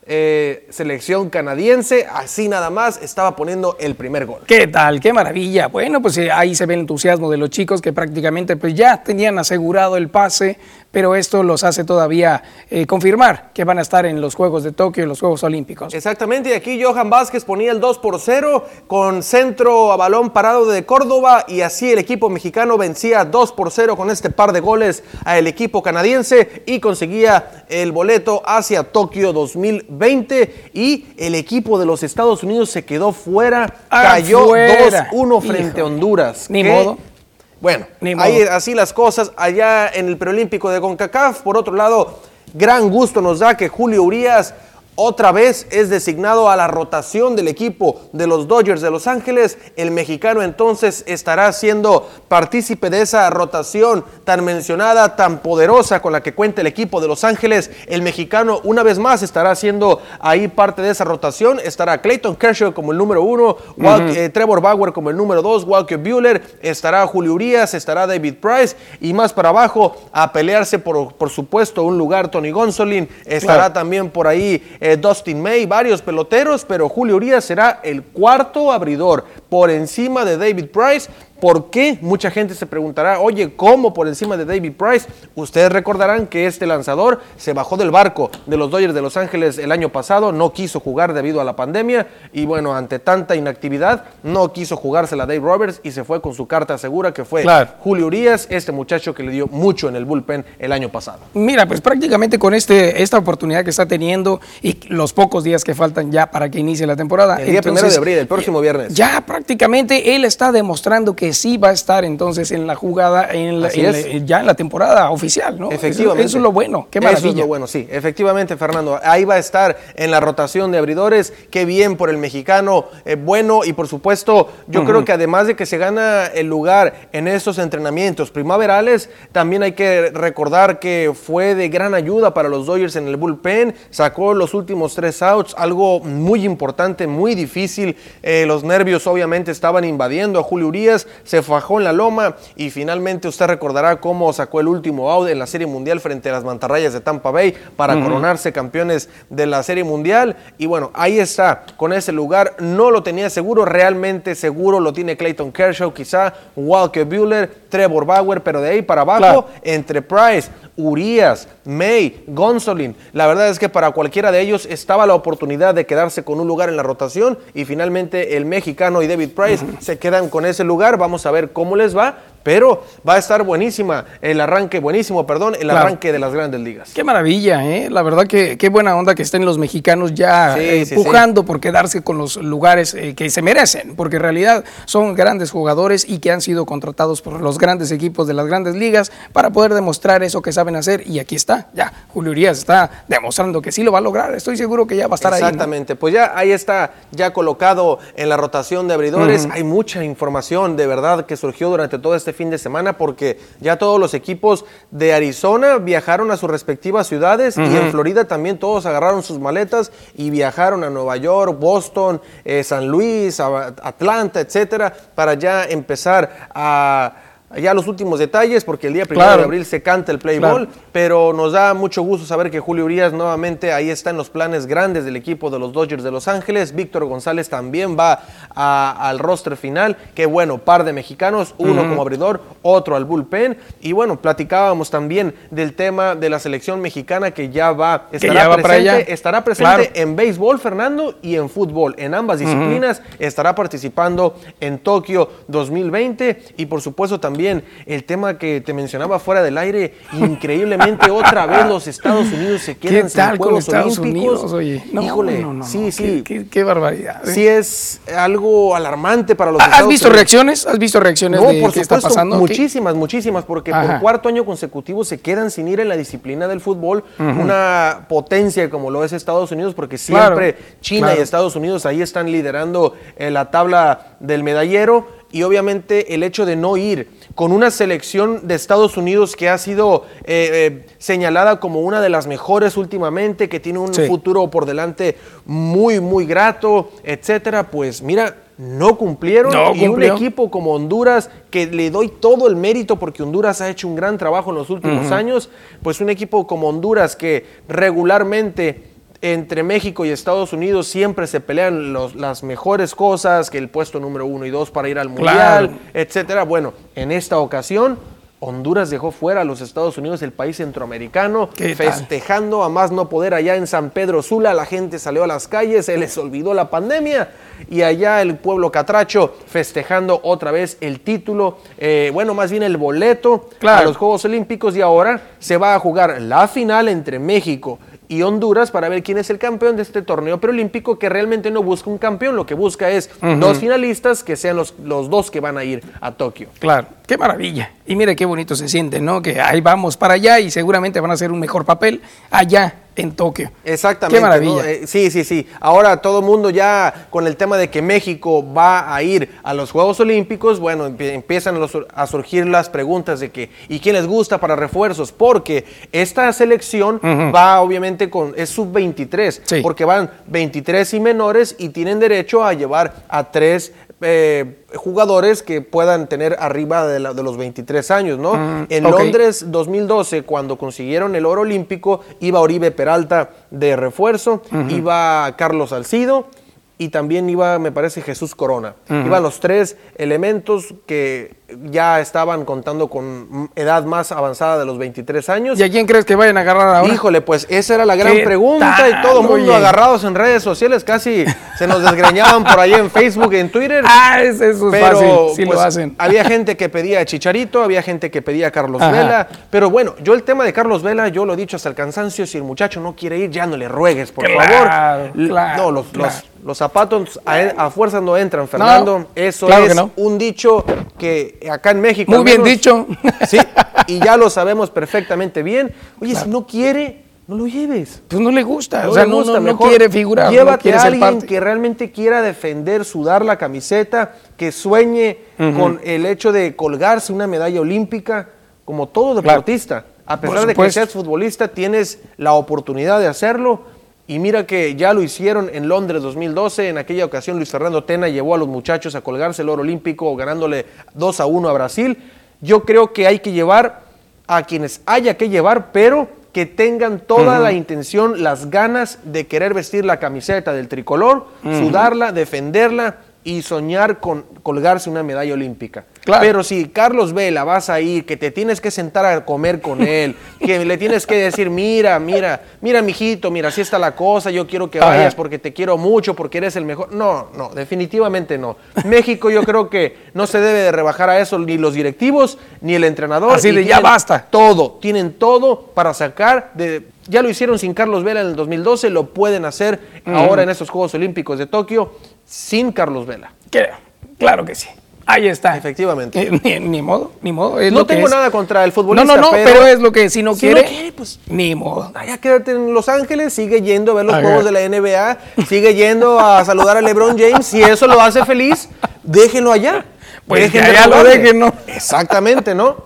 eh, selección canadiense, así nada más estaba poniendo el primer gol. ¿Qué tal? ¡Qué maravilla! Bueno, pues eh, ahí se ve el entusiasmo de los chicos que prácticamente pues ya tenían asegurado el pase pero esto los hace todavía eh, confirmar que van a estar en los Juegos de Tokio y los Juegos Olímpicos. Exactamente, y aquí Johan Vázquez ponía el 2 por 0 con centro a balón parado de Córdoba y así el equipo mexicano vencía 2 por 0 con este par de goles al equipo canadiense y conseguía el boleto hacia Tokio 2020 y el equipo de los Estados Unidos se quedó fuera, cayó 2-1 frente a Honduras. Ni modo. Bueno, ahí así las cosas allá en el preolímpico de CONCACAF. Por otro lado, gran gusto nos da que Julio Urias otra vez es designado a la rotación del equipo de los Dodgers de Los Ángeles. El mexicano entonces estará siendo partícipe de esa rotación tan mencionada, tan poderosa con la que cuenta el equipo de Los Ángeles. El mexicano una vez más estará siendo ahí parte de esa rotación. Estará Clayton Kershaw como el número uno, eh, Trevor Bauer como el número dos, Walker Bueller, estará Julio Urias, estará David Price y más para abajo a pelearse por, por supuesto un lugar Tony Gonsolin. Estará también por ahí eh, Dustin May, varios peloteros, pero Julio Urias será el cuarto abridor por encima de David Price ¿Por qué? Mucha gente se preguntará, oye, ¿cómo por encima de David Price? Ustedes recordarán que este lanzador se bajó del barco de los Dodgers de Los Ángeles el año pasado, no quiso jugar debido a la pandemia y bueno, ante tanta inactividad, no quiso jugársela Dave Roberts y se fue con su carta segura que fue Julio Urias, este muchacho que le dio mucho en el bullpen el año pasado. Mira, pues prácticamente con este, esta oportunidad que está teniendo y los pocos días que faltan ya para que inicie la temporada. El día primero de abril, el próximo viernes. Ya prácticamente él está demostrando que sí va a estar entonces en la jugada, en ya en la temporada oficial, ¿no? Efectivamente. Eso, es lo bueno, qué maravilla. Eso es lo bueno, sí. Efectivamente, Fernando. Ahí va a estar en la rotación de abridores. Qué bien por el mexicano, eh, bueno. Y por supuesto, yo creo que además de que se gana el lugar en estos entrenamientos primaverales, también hay que recordar que fue de gran ayuda para los Dodgers en el bullpen. Sacó los últimos tres outs, algo muy importante, muy difícil. Eh, los nervios obviamente estaban invadiendo a Julio Urias se fajó en la loma y finalmente usted recordará cómo sacó el último out en la Serie Mundial frente a las Mantarrayas de Tampa Bay para coronarse campeones de la Serie Mundial. Y bueno, ahí está, con ese lugar no lo tenía seguro, realmente seguro lo tiene Clayton Kershaw, quizá Walker Bueller, Trevor Bauer, pero de ahí para abajo, entre Price, Urias, May, Gonzolin. La verdad es que para cualquiera de ellos estaba la oportunidad de quedarse con un lugar en la rotación y finalmente el mexicano y David Price se quedan con ese lugar. Vamos a ver cómo les va, pero va a estar buenísima el arranque, buenísimo, perdón, el arranque de las grandes ligas. Qué maravilla, ¿eh? La verdad que qué buena onda que estén los mexicanos ya eh, empujando por quedarse con los lugares eh, que se merecen, porque en realidad son grandes jugadores y que han sido contratados por los grandes equipos de las grandes ligas para poder demostrar eso que saben hacer. Y aquí está, ya, Julio Urias está demostrando que sí lo va a lograr. Estoy seguro que ya va a estar ahí. Exactamente, pues ya ahí está, ya colocado en la rotación de abridores. Hay mucha información de verdad que surgió durante todo este fin de semana porque ya todos los equipos de Arizona viajaron a sus respectivas ciudades y en Florida también todos agarraron sus maletas y viajaron a Nueva York, Boston, eh, San Luis, Atlanta, etcétera, para ya empezar a ya los últimos detalles, porque el día primero de abril se canta el play ball, pero nos da mucho gusto saber que Julio Urias nuevamente ahí está en los planes grandes del equipo de los Dodgers de Los Ángeles. Víctor González también va al roster final. Qué bueno, par de mexicanos, uno como abridor, otro al bullpen. Y bueno, platicábamos también del tema de la selección mexicana que ya va, estará presente, estará presente en béisbol, Fernando, y en fútbol. En ambas disciplinas estará participando en Tokio 2020 y por supuesto también el tema que te mencionaba fuera del aire, increíblemente otra vez los Estados Unidos se quedan sin Juegos Olímpicos. Híjole, sí, sí. Qué, barbaridad. ¿eh? Sí es algo alarmante para los ¿Has Estados visto reacciones? ¿Has visto reacciones de por qué está pasando? Muchísimas, muchísimas, porque por cuarto año consecutivo se quedan sin ir en la disciplina del fútbol, una potencia como lo es Estados Unidos, porque siempre China y Estados Unidos ahí están liderando en la tabla del medallero y obviamente el hecho de no ir con una selección de Estados Unidos que ha sido eh, eh, señalada como una de las mejores últimamente, que tiene un futuro por delante muy, muy grato, etcétera, pues mira, no cumplieron y un equipo como Honduras que le doy todo el mérito porque Honduras ha hecho un gran trabajo en los últimos años, pues un equipo como Honduras que regularmente entre México y Estados Unidos siempre se pelean las mejores cosas, que el puesto número uno y dos para ir al Mundial, etcétera. Bueno, en esta ocasión Honduras dejó fuera a los Estados Unidos, el país centroamericano, festejando a más no poder allá en San Pedro Sula. La gente salió a las calles, se les olvidó la pandemia y allá el pueblo catracho festejando otra vez el título, eh, bueno, más bien el boleto a los Juegos Olímpicos y ahora se va a jugar la final entre México y Honduras para ver quién es el campeón de este torneo preolímpico que realmente no busca un campeón, lo que busca es dos finalistas que sean los, los dos que van a ir a Tokio. Claro, qué maravilla. Y mire qué bonito se siente, ¿no? Que ahí vamos para allá y seguramente van a hacer un mejor papel allá en Tokio. Exactamente. Qué maravilla. Eh, sí, sí, sí. Ahora todo el mundo ya con el tema de que México va a ir a los Juegos Olímpicos, bueno, empiezan a surgir las preguntas de que, ¿y quién les gusta para refuerzos? Porque esta selección va obviamente con, es sub-23, porque van 23 y menores y tienen derecho a llevar a tres eh, jugadores que puedan tener arriba de, los 23 años, ¿no? Mm, en Londres 2012, cuando consiguieron el oro olímpico, iba Oribe Peralta de refuerzo, iba Carlos Salcido y también iba, me parece, Jesús Corona. Iban los tres elementos que ya estaban contando con edad más avanzada de los 23 años. ¿Y a quién crees que vayan a agarrar ahora? Híjole, pues esa era la gran pregunta y todo el mundo agarrados en redes sociales, casi se nos desgreñaban por ahí en Facebook y en Twitter. Ah, eso es fácil, sí lo pues, hacen. Había gente que pedía a Chicharito, había gente que pedía a Carlos Vela, pero bueno, yo el tema de Carlos Vela, yo lo he dicho hasta el cansancio, si el muchacho no quiere ir, ya no le ruegues, por favor. no, los, los, zapatos a, fuerza no entran, Fernando. eso es un dicho que acá en México. Muy bien dicho. Sí, y ya lo sabemos perfectamente bien. Oye, si no quiere, no lo lleves. Pues no le gusta, o sea, no, no, quiere figurar. Llévate a alguien que realmente quiera defender, sudar la camiseta, que sueñe con el hecho de colgarse una medalla olímpica, como todo deportista. A pesar de que seas futbolista, tienes la oportunidad de hacerlo y mira que ya lo hicieron en Londres 2012. En aquella ocasión Luis Fernando Tena llevó a los muchachos a colgarse el oro olímpico ganándole 2 a 1 a Brasil. Yo creo que hay que llevar a quienes haya que llevar, pero que tengan toda la intención, las ganas de querer vestir la camiseta del tricolor, sudarla, defenderla y soñar con colgarse una medalla olímpica. Pero si Carlos Vela vas a ir, que te tienes que sentar a comer con él, que le tienes que decir, mira, mira, mira, mijito, mira, así está la cosa, yo quiero que vayas porque te quiero mucho, porque eres el mejor. No, no, definitivamente no. México yo creo que no se debe de rebajar a eso ni los directivos ni el entrenador. Así de ya basta. Todo, tienen todo para sacar de ya lo hicieron sin Carlos Vela en el 2012, lo pueden hacer ahora en estos Juegos Olímpicos de Tokio sin Carlos Vela. Claro que sí. Ahí está. Efectivamente. Eh, ni, modo, ni modo. no tengo nada contra el futbolista. No, no, no, pero, es lo que si no quiere, pues ni modo. Vaya, quédate en Los Ángeles, sigue yendo a ver los juegos de la NBA, sigue yendo a saludar a LeBron James. Si eso lo hace feliz, déjenlo allá. Pues allá lo dejen, ¿no? Exactamente, ¿no?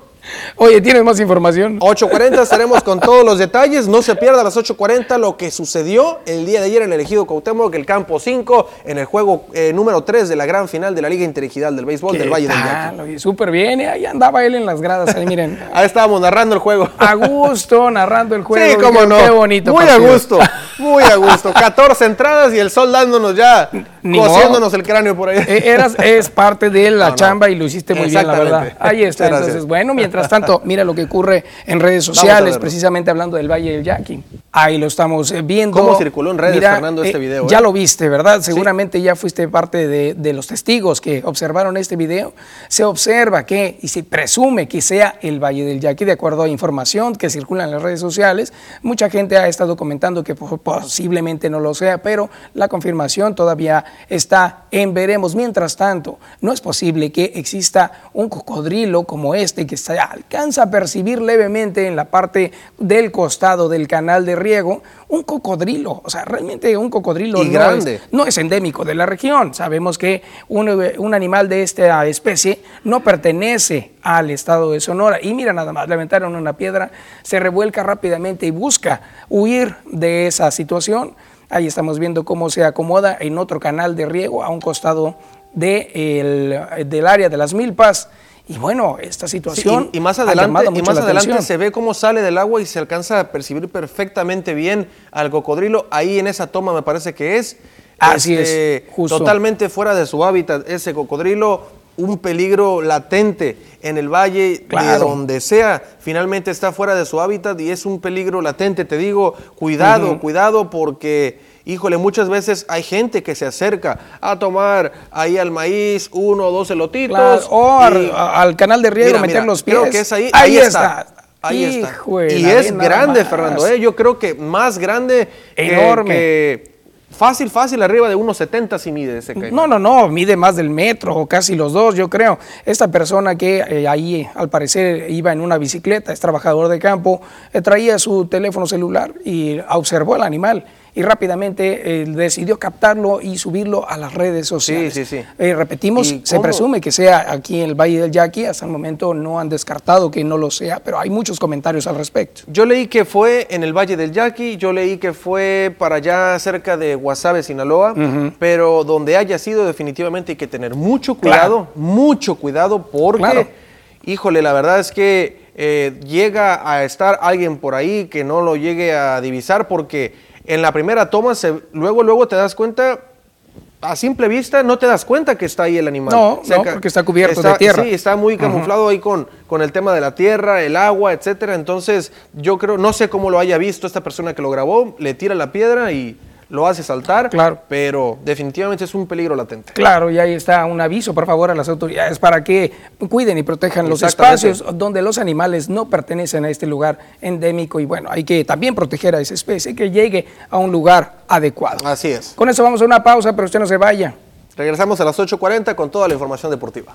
Oye, ¿tienes más información? 8.40 estaremos con todos los detalles. No se pierda a las 8.40 lo que sucedió el día de ayer en el elegido Cuauhtémoc, el campo 5, en el juego eh, número 3 de la gran final de la Liga Interregional del Béisbol del Valle del Yaqui. Súper bien, ahí andaba él en las gradas, ahí miren. ahí estábamos narrando el juego. A gusto, narrando el juego. Sí, cómo no. Qué bonito. Muy a gusto, muy a gusto. 14 entradas y el sol dándonos ya, cosiéndonos el cráneo por ahí. E, eras, es parte de la chamba y lo hiciste muy bien, la verdad. Ahí está. Entonces, bueno, mientras tanto, mira lo que ocurre en redes sociales, precisamente hablando del Valle del Yaqui. Ahí lo estamos eh, viendo. ¿Cómo circuló en redes, Fernando, este eh, video? Ya eh? lo viste, ¿verdad? Seguramente ya fuiste parte de, de, los testigos que observaron este video. Se observa que, y se presume que sea el Valle del Yaqui, de acuerdo a información que circula en las redes sociales. Mucha gente ha estado comentando que posiblemente no lo sea, pero la confirmación todavía está en veremos. Mientras tanto, no es posible que exista un cocodrilo como este que se alcanza a percibir levemente en la parte del costado del canal de riego un cocodrilo. O sea, realmente un cocodrilo no, grande. Es, no, Es, endémico de la región. Sabemos que un, un, animal de esta especie no pertenece al estado de Sonora. Y mira nada más, levantaron una piedra, se revuelca rápidamente y busca huir de esa situación. Ahí estamos viendo cómo se acomoda en otro canal de riego a un costado de el, del área de las milpas. Y bueno, esta situación. y, más adelante, y más adelante se ve cómo sale del agua y se alcanza a percibir perfectamente bien al cocodrilo. Ahí en esa toma me parece que es. Así es. Este, totalmente fuera de su hábitat ese cocodrilo. Un peligro latente en el valle, de donde sea. Finalmente está fuera de su hábitat y es un peligro latente. Te digo, cuidado, cuidado, porque Híjole, muchas veces hay gente que se acerca a tomar ahí al maíz uno o dos elotitos. o al, canal de riego, meter los pies. Creo que es ahí. Ahí, está. Ahí está. Y es grande, Fernando. ¿eh? Yo creo que más grande. Enorme. Fácil, fácil, arriba de unos 70 si mide ese caimán. No, no, no, mide más del metro o casi los dos, yo creo. Esta persona que eh, ahí al parecer iba en una bicicleta, es trabajador de campo, eh, traía su teléfono celular y observó al animal y rápidamente eh, decidió captarlo y subirlo a las redes sociales. Sí, sí, sí. Eh, repetimos, se presume que sea aquí en el Valle del Yaqui, hasta el momento no han descartado que no lo sea, pero hay muchos comentarios al respecto. Yo leí que fue en el Valle del Yaqui, yo leí que fue para allá cerca de Guasave, Sinaloa, pero donde haya sido definitivamente hay que tener mucho cuidado, mucho cuidado porque, híjole, la verdad es que eh, llega a estar alguien por ahí que no lo llegue a divisar porque en la primera toma, se, luego, luego te das cuenta, a simple vista no te das cuenta que está ahí el animal. No, porque está cubierto de tierra. Sí, está muy camuflado ahí con, con el tema de la tierra, el agua, etcétera. Entonces, yo creo, no sé cómo lo haya visto esta persona que lo grabó, le tira la piedra y lo hace saltar, claro. pero definitivamente es un peligro latente. Claro, y ahí está un aviso, por favor, a las autoridades para que cuiden y protejan los espacios donde los animales no pertenecen a este lugar endémico y bueno, hay que también proteger a esa especie que llegue a un lugar adecuado. Así es. Con eso vamos a una pausa, pero usted no se vaya. Regresamos a las 8.40 con toda la información deportiva.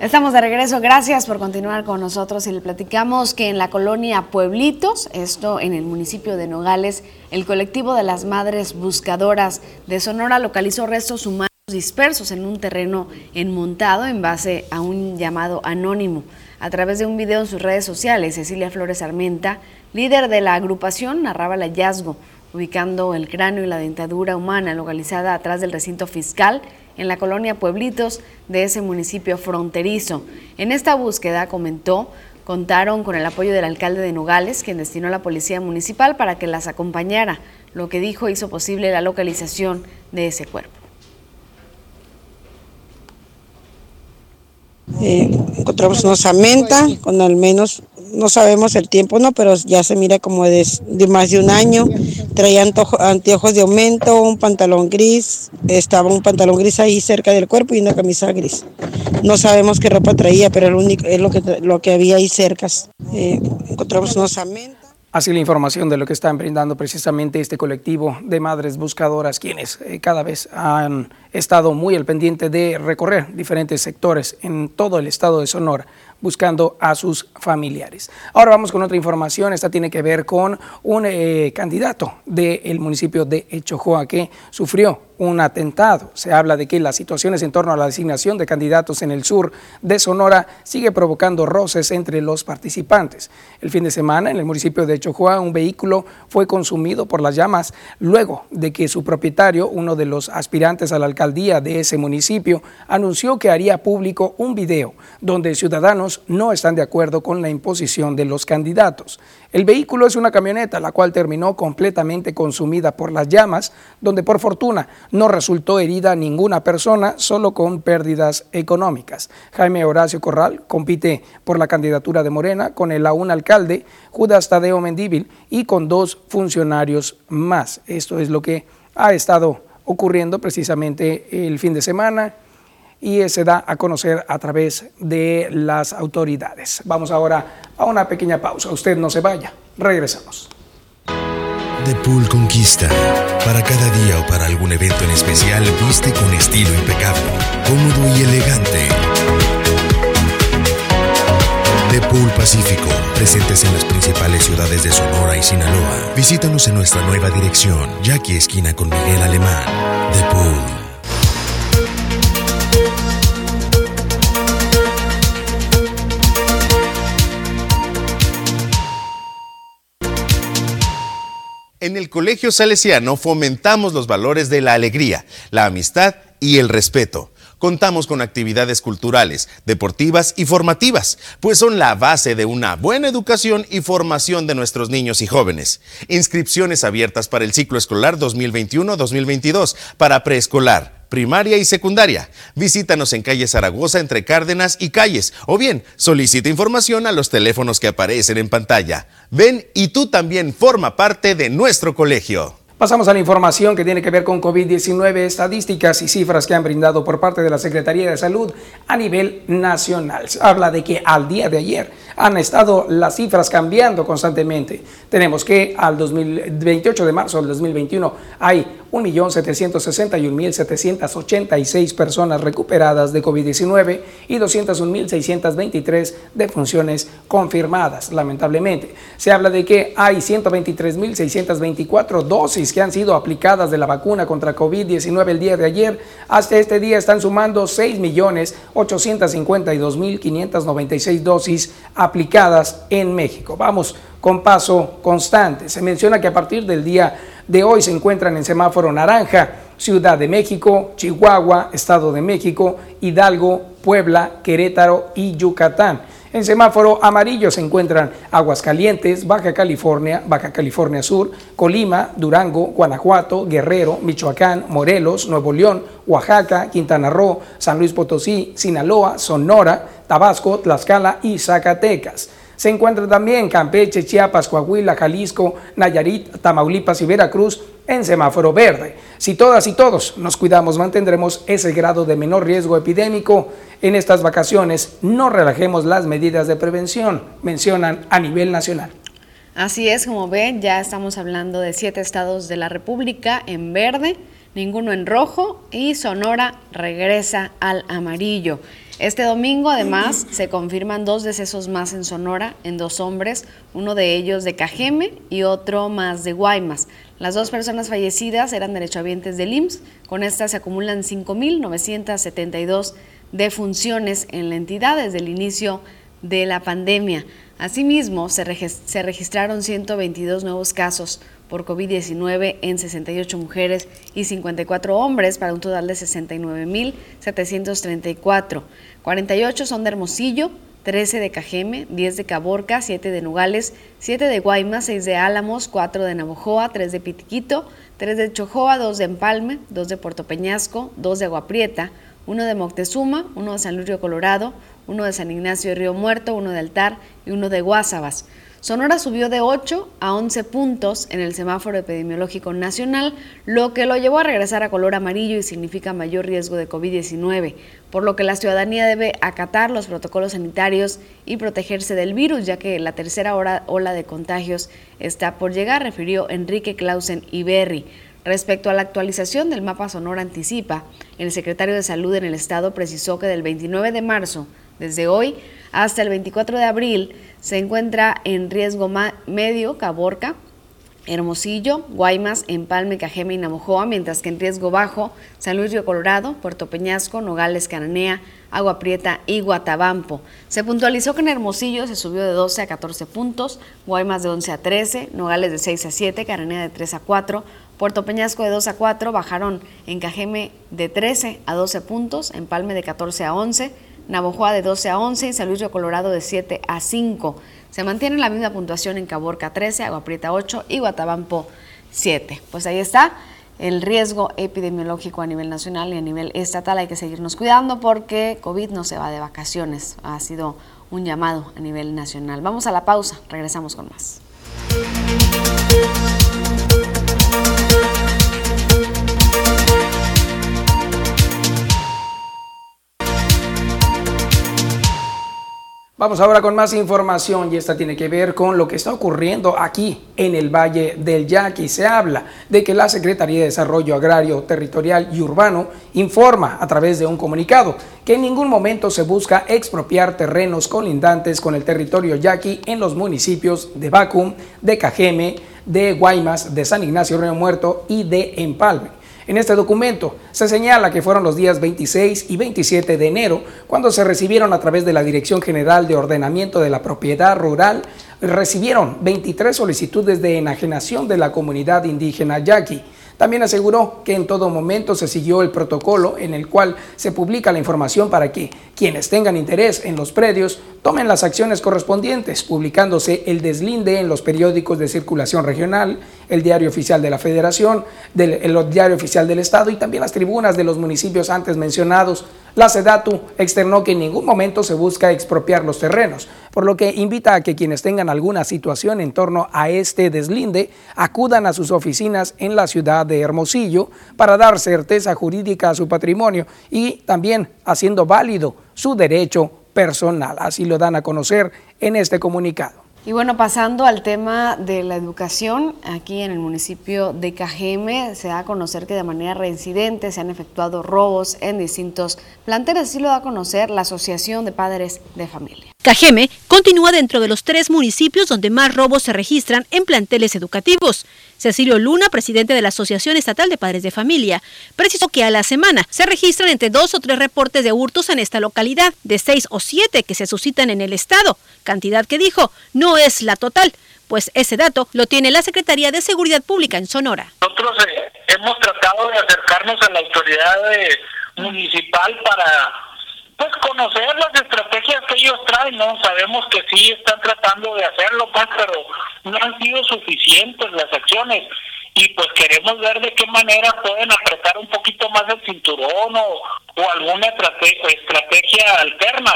Estamos de regreso, gracias por continuar con nosotros y le platicamos que en la colonia Pueblitos, esto en el municipio de Nogales, el colectivo de las Madres Buscadoras de Sonora localizó restos humanos dispersos en un terreno enmontado en base a un llamado anónimo. A través de un video en sus redes sociales, Cecilia Flores Armenta, líder de la agrupación, narraba el hallazgo, ubicando el cráneo y la dentadura humana localizada atrás del recinto fiscal en la colonia Pueblitos de ese municipio fronterizo. En esta búsqueda, comentó, contaron con el apoyo del alcalde de Nogales, quien destinó a la policía municipal para que las acompañara, lo que dijo hizo posible la localización de ese cuerpo. Eh, encontramos una osamenta con al menos, no sabemos el tiempo, no, pero ya se mira como de, más de un año. Traía anteojos de aumento, un pantalón gris, estaba un pantalón gris ahí cerca del cuerpo y una camisa gris. No sabemos qué ropa traía, pero único, es lo que, lo que había ahí cerca. Eh, encontramos una osamenta. Así la información de lo que están brindando precisamente este colectivo de madres buscadoras, quienes eh, cada vez han estado muy al pendiente de recorrer diferentes sectores en todo el estado de Sonora buscando a sus familiares. Ahora vamos con otra información, esta tiene que ver con un eh, candidato del municipio de Echojoa que sufrió un atentado. Se habla de que las situaciones en torno a la designación de candidatos en el sur de Sonora sigue provocando roces entre los participantes. El fin de semana en el municipio de Echojoa un vehículo fue consumido por las llamas luego de que su propietario, uno de los aspirantes a la alcaldía de ese municipio, anunció que haría público un video donde ciudadanos no están de acuerdo con la imposición de los candidatos. El vehículo es una camioneta, la cual terminó completamente consumida por las llamas, donde por fortuna no resultó herida ninguna persona, solo con pérdidas económicas. Jaime Horacio Corral compite por la candidatura de Morena con el aún alcalde, Judas Tadeo Mendíbil, y con dos funcionarios más. Esto es lo que ha estado ocurriendo precisamente el fin de semana y se da a conocer a través de las autoridades. Vamos ahora a una pequeña pausa. Usted no se vaya. Regresamos. The Pool Conquista. Para cada día o para algún evento en especial, viste con estilo impecable, cómodo y elegante. The Pool Pacífico, presentes en las principales ciudades de Sonora y Sinaloa. Visítanos en nuestra nueva dirección, Jackie Esquina con Miguel Alemán. The Pool. En el Colegio Salesiano fomentamos los valores de la alegría, la amistad y el respeto. Contamos con actividades culturales, deportivas y formativas, pues son la base de una buena educación y formación de nuestros niños y jóvenes. Inscripciones abiertas para el ciclo escolar 2021-2022 para preescolar primaria y secundaria. Visítanos en calle Zaragoza entre Cárdenas y Calles o bien solicita información a los teléfonos que aparecen en pantalla. Ven y tú también forma parte de nuestro colegio. Pasamos a la información que tiene que ver con COVID-19, estadísticas y cifras que han brindado por parte de la Secretaría de Salud a nivel nacional. Habla de que al día de ayer han estado las cifras cambiando constantemente. Tenemos que al 2028 de marzo del 2021 hay 1.761.786 personas recuperadas de COVID-19 y 201.623 defunciones confirmadas, lamentablemente. Se habla de que hay 123.624 dosis que han sido aplicadas de la vacuna contra COVID-19 el día de ayer. Hasta este día están sumando 6.852.596 dosis aplicadas en México. Vamos con paso constante. Se menciona que a partir del día de hoy se encuentran en semáforo naranja Ciudad de México, Chihuahua, Estado de México, Hidalgo, Puebla, Querétaro y Yucatán. En semáforo amarillo se encuentran Aguascalientes, Baja California, Baja California Sur, Colima, Durango, Guanajuato, Guerrero, Michoacán, Morelos, Nuevo León, Oaxaca, Quintana Roo, San Luis Potosí, Sinaloa, Sonora, Tabasco, Tlaxcala y Zacatecas. Se encuentra también Campeche, Chiapas, Coahuila, Jalisco, Nayarit, Tamaulipas y Veracruz en semáforo verde. Si todas y todos nos cuidamos, mantendremos ese grado de menor riesgo epidémico en estas vacaciones. No relajemos las medidas de prevención, mencionan a nivel nacional. Así es, como ven, ya estamos hablando de siete estados de la República en verde, ninguno en rojo y Sonora regresa al amarillo. Este domingo, además, se confirman dos decesos más en Sonora, en dos hombres, uno de ellos de Cajeme y otro más de Guaymas. Las dos personas fallecidas eran derechohabientes del IMSS. Con estas se acumulan 5.972 defunciones en la entidad desde el inicio de la pandemia. Asimismo, se, se registraron 122 nuevos casos por COVID-19 en 68 mujeres y 54 hombres para un total de 69.734. 48 son de Hermosillo, 13 de Cajeme, 10 de Caborca, 7 de Nogales, 7 de Guaymas, 6 de Álamos, 4 de Navojoa, 3 de Pitiquito, 3 de Chojoa, 2 de Empalme, 2 de Puerto Peñasco, 2 de Aguaprieta, 1 de Moctezuma, 1 de San Luis Río Colorado, 1 de San Ignacio de Río Muerto, 1 de Altar y 1 de Guásabas. Sonora subió de 8 a 11 puntos en el semáforo epidemiológico nacional, lo que lo llevó a regresar a color amarillo y significa mayor riesgo de COVID-19, por lo que la ciudadanía debe acatar los protocolos sanitarios y protegerse del virus, ya que la tercera ola de contagios está por llegar, refirió Enrique Clausen Iberri. Respecto a la actualización del mapa Sonora Anticipa, el secretario de Salud en el estado precisó que del 29 de marzo, desde hoy, hasta el 24 de abril se encuentra en riesgo medio Caborca, Hermosillo, Guaymas, Empalme, Cajeme y Navojoa, mientras que en riesgo bajo San Luis Río Colorado, Puerto Peñasco, Nogales, Cananea, Agua Prieta y Guatabampo. Se puntualizó que en Hermosillo se subió de 12 a 14 puntos, Guaymas de 11 a 13, Nogales de 6 a 7, Cananea de 3 a 4, Puerto Peñasco de 2 a 4, bajaron en Cajeme de 13 a 12 puntos, Empalme de 14 a 11, Navojoa de 12 a 11 y San Luis Río Colorado de 7 a 5. Se mantiene la misma puntuación en Caborca 13, Agua Prieta 8 y Guatabampo 7. Pues ahí está el riesgo epidemiológico a nivel nacional y a nivel estatal. Hay que seguirnos cuidando porque COVID no se va de vacaciones. Ha sido un llamado a nivel nacional. Vamos a la pausa, regresamos con más. Vamos ahora con más información y esta tiene que ver con lo que está ocurriendo aquí en el Valle del Yaqui. Se habla de que la Secretaría de Desarrollo Agrario, Territorial y Urbano informa a través de un comunicado que en ningún momento se busca expropiar terrenos colindantes con el territorio yaqui en los municipios de Bacum, de Cajeme, de Guaymas, de San Ignacio Río Muerto y de Empalme. En este documento se señala que fueron los días 26 y 27 de enero cuando se recibieron a través de la Dirección General de Ordenamiento de la Propiedad Rural, recibieron 23 solicitudes de enajenación de la comunidad indígena yaqui. También aseguró que en todo momento se siguió el protocolo en el cual se publica la información para que quienes tengan interés en los predios tomen las acciones correspondientes, publicándose el deslinde en los periódicos de circulación regional, el diario oficial de la Federación, el diario oficial del Estado y también las tribunas de los municipios antes mencionados. La SEDATU externó que en ningún momento se busca expropiar los terrenos, por lo que invita a que quienes tengan alguna situación en torno a este deslinde acudan a sus oficinas en la ciudad de Hermosillo para dar certeza jurídica a su patrimonio y también haciendo válido su derecho personal. Así lo dan a conocer en este comunicado. Y bueno, pasando al tema de la educación, aquí en el municipio de Cajeme se da a conocer que de manera reincidente se han efectuado robos en distintos planteles, así lo da a conocer la Asociación de Padres de Familia. Cajeme continúa dentro de los tres municipios donde más robos se registran en planteles educativos. Cecilio Luna, presidente de la Asociación Estatal de Padres de Familia, precisó que a la semana se registran entre dos o tres reportes de hurtos en esta localidad, de seis o siete que se suscitan en el estado, cantidad que dijo no es la total, pues ese dato lo tiene la Secretaría de Seguridad Pública en Sonora. Nosotros eh, hemos tratado de acercarnos a la autoridad eh, municipal para pues conocer las estrategias que ellos traen, ¿no? Sabemos que sí están tratando de hacerlo, pues, pero no han sido suficientes las acciones y pues queremos ver de qué manera pueden apretar un poquito más el cinturón o, o alguna estrategia alterna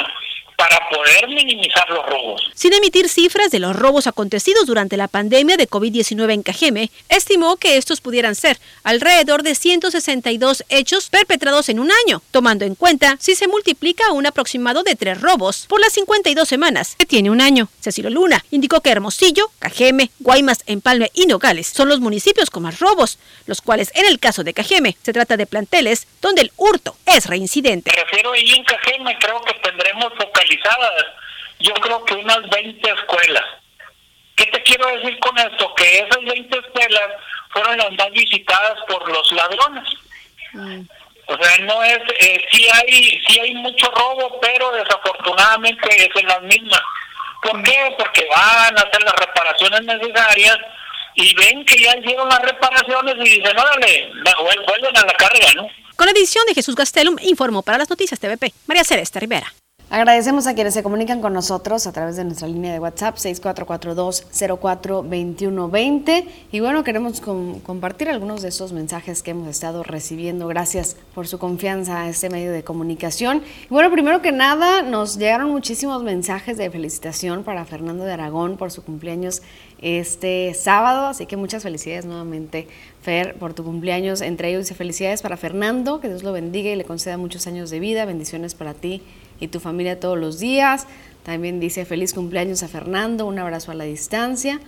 para poder minimizar los robos. Sin emitir cifras de los robos acontecidos durante la pandemia de COVID-19 en Cajeme, estimó que estos pudieran ser alrededor de 162 hechos perpetrados en un año, tomando en cuenta si se multiplica un aproximado de tres robos por las 52 semanas que tiene un año. Cecilio Luna indicó que Hermosillo, Cajeme, Guaymas, Empalme y Nogales son los municipios con más robos, los cuales en el caso de Cajeme se trata de planteles donde el hurto es reincidente. Me refiero ahí en Cajeme, creo que tendremos yo creo que unas 20 escuelas. ¿Qué te quiero decir con esto? Que esas 20 escuelas fueron las más visitadas por los ladrones. Mm. O sea, no es, eh, sí hay, sí hay mucho robo, pero desafortunadamente es en las mismas. ¿Por mm. qué? Porque van a hacer las reparaciones necesarias y ven que ya hicieron las reparaciones y dicen, órale, vuelven a la carga, ¿no? Con edición de Jesús Gastelum, informó para las noticias TVP, María Celeste Rivera. Agradecemos a quienes se comunican con nosotros a través de nuestra línea de WhatsApp 6442-042120 y bueno, queremos compartir algunos de esos mensajes que hemos estado recibiendo. Gracias por su confianza a este medio de comunicación. Bueno, primero que nada, nos llegaron muchísimos mensajes de felicitación para Fernando de Aragón por su cumpleaños este sábado, así que muchas felicidades nuevamente, Fer, por tu cumpleaños. Entre ellos felicidades para Fernando, que Dios lo bendiga y le conceda muchos años de vida, bendiciones para ti tu familia todos los días. También dice feliz cumpleaños a Fernando, un abrazo a la distancia.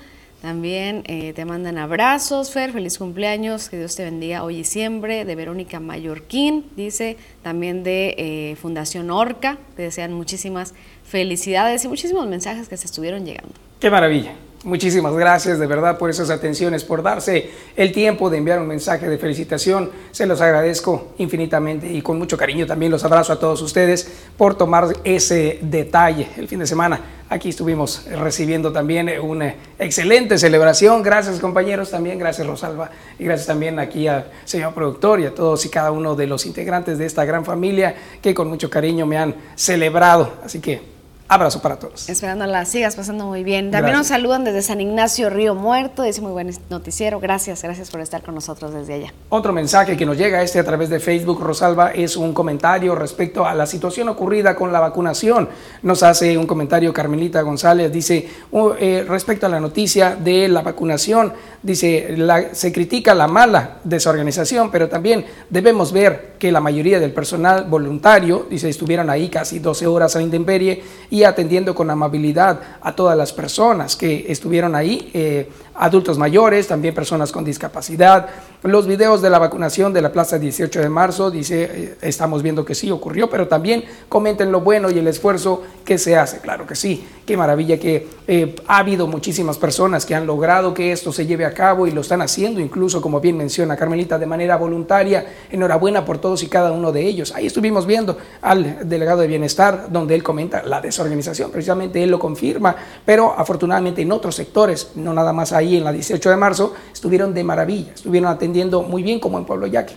También eh, te mandan abrazos, Fer, feliz cumpleaños, que Dios te bendiga hoy y siempre. De Verónica Mallorquín, dice, también de eh, Fundación Orca, te desean muchísimas felicidades y muchísimos mensajes que se estuvieron llegando. Qué maravilla. Muchísimas gracias de verdad por esas atenciones, por darse el tiempo de enviar un mensaje de felicitación. Se los agradezco infinitamente y con mucho cariño también los abrazo a todos ustedes por tomar ese detalle el fin de semana. Aquí estuvimos recibiendo también una excelente celebración. Gracias compañeros también, gracias Rosalba y gracias también aquí al señor productor y a todos y cada uno de los integrantes de esta gran familia que con mucho cariño me han celebrado. Así que Abrazo para todos. Esperando la sigas pasando muy bien. También nos saludan desde San Ignacio Río Muerto. Dice muy buen noticiero. Gracias, gracias por estar con nosotros desde allá. Otro mensaje que nos llega este a través de Facebook, Rosalba, es un comentario respecto a la situación ocurrida con la vacunación. Nos hace un comentario Carmelita González. Dice uh, eh, respecto a la noticia de la vacunación. Dice, se critica la mala desorganización, pero también debemos ver que la mayoría del personal voluntario, dice, estuvieron ahí casi 12 horas a intemperie y atendiendo con amabilidad a todas las personas que estuvieron ahí, eh, adultos mayores, también personas con discapacidad. Los videos de la vacunación de la Plaza 18 de marzo, dice, eh, estamos viendo que sí ocurrió, pero también comenten lo bueno y el esfuerzo que se hace. Claro que sí, qué maravilla que eh, ha habido muchísimas personas que han logrado que esto se lleve a cabo y lo están haciendo, incluso como bien menciona Carmelita, de manera voluntaria. Enhorabuena por todos y cada uno de ellos. Ahí estuvimos viendo al delegado de bienestar, donde él comenta la desorganización, precisamente él lo confirma, pero afortunadamente en otros sectores, no nada más ahí en la 18 de marzo, estuvieron de maravilla, estuvieron atendiendo muy bien como en Pueblo Yaque.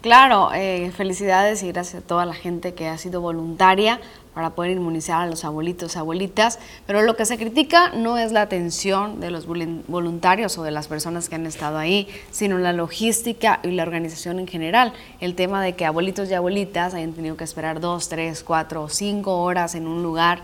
Claro, eh, felicidades y gracias a toda la gente que ha sido voluntaria para poder inmunizar a los abuelitos abuelitas, pero lo que se critica no es la atención de los voluntarios o de las personas que han estado ahí, sino la logística y la organización en general. El tema de que abuelitos y abuelitas hayan tenido que esperar dos, tres, cuatro o cinco horas en un lugar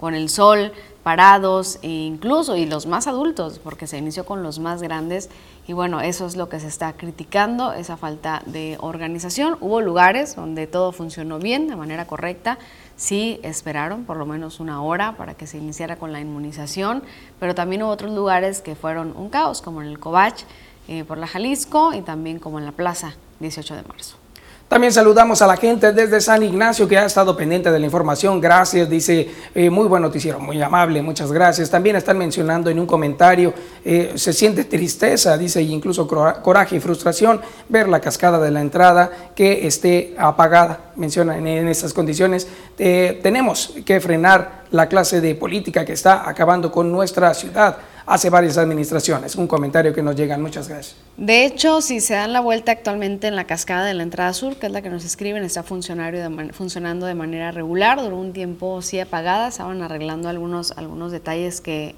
con el sol, parados e incluso, y los más adultos, porque se inició con los más grandes, y bueno, eso es lo que se está criticando, esa falta de organización. Hubo lugares donde todo funcionó bien, de manera correcta, sí esperaron por lo menos una hora para que se iniciara con la inmunización, pero también hubo otros lugares que fueron un caos, como en el Covach, eh, por la Jalisco, y también como en la Plaza 18 de marzo. También saludamos a la gente desde San Ignacio que ha estado pendiente de la información. Gracias, dice, eh, muy buen noticiero, muy amable, muchas gracias. También están mencionando en un comentario, eh, se siente tristeza, dice, e incluso coraje y frustración ver la cascada de la entrada que esté apagada. Mencionan en estas condiciones. Eh, tenemos que frenar la clase de política que está acabando con nuestra ciudad hace varias administraciones. Un comentario que nos llegan. Muchas gracias. De hecho, si se dan la vuelta actualmente en la cascada de la entrada sur, que es la que nos escriben, está funcionario funcionando de manera regular. Duró un tiempo sí apagada, estaban arreglando algunos, algunos detalles que,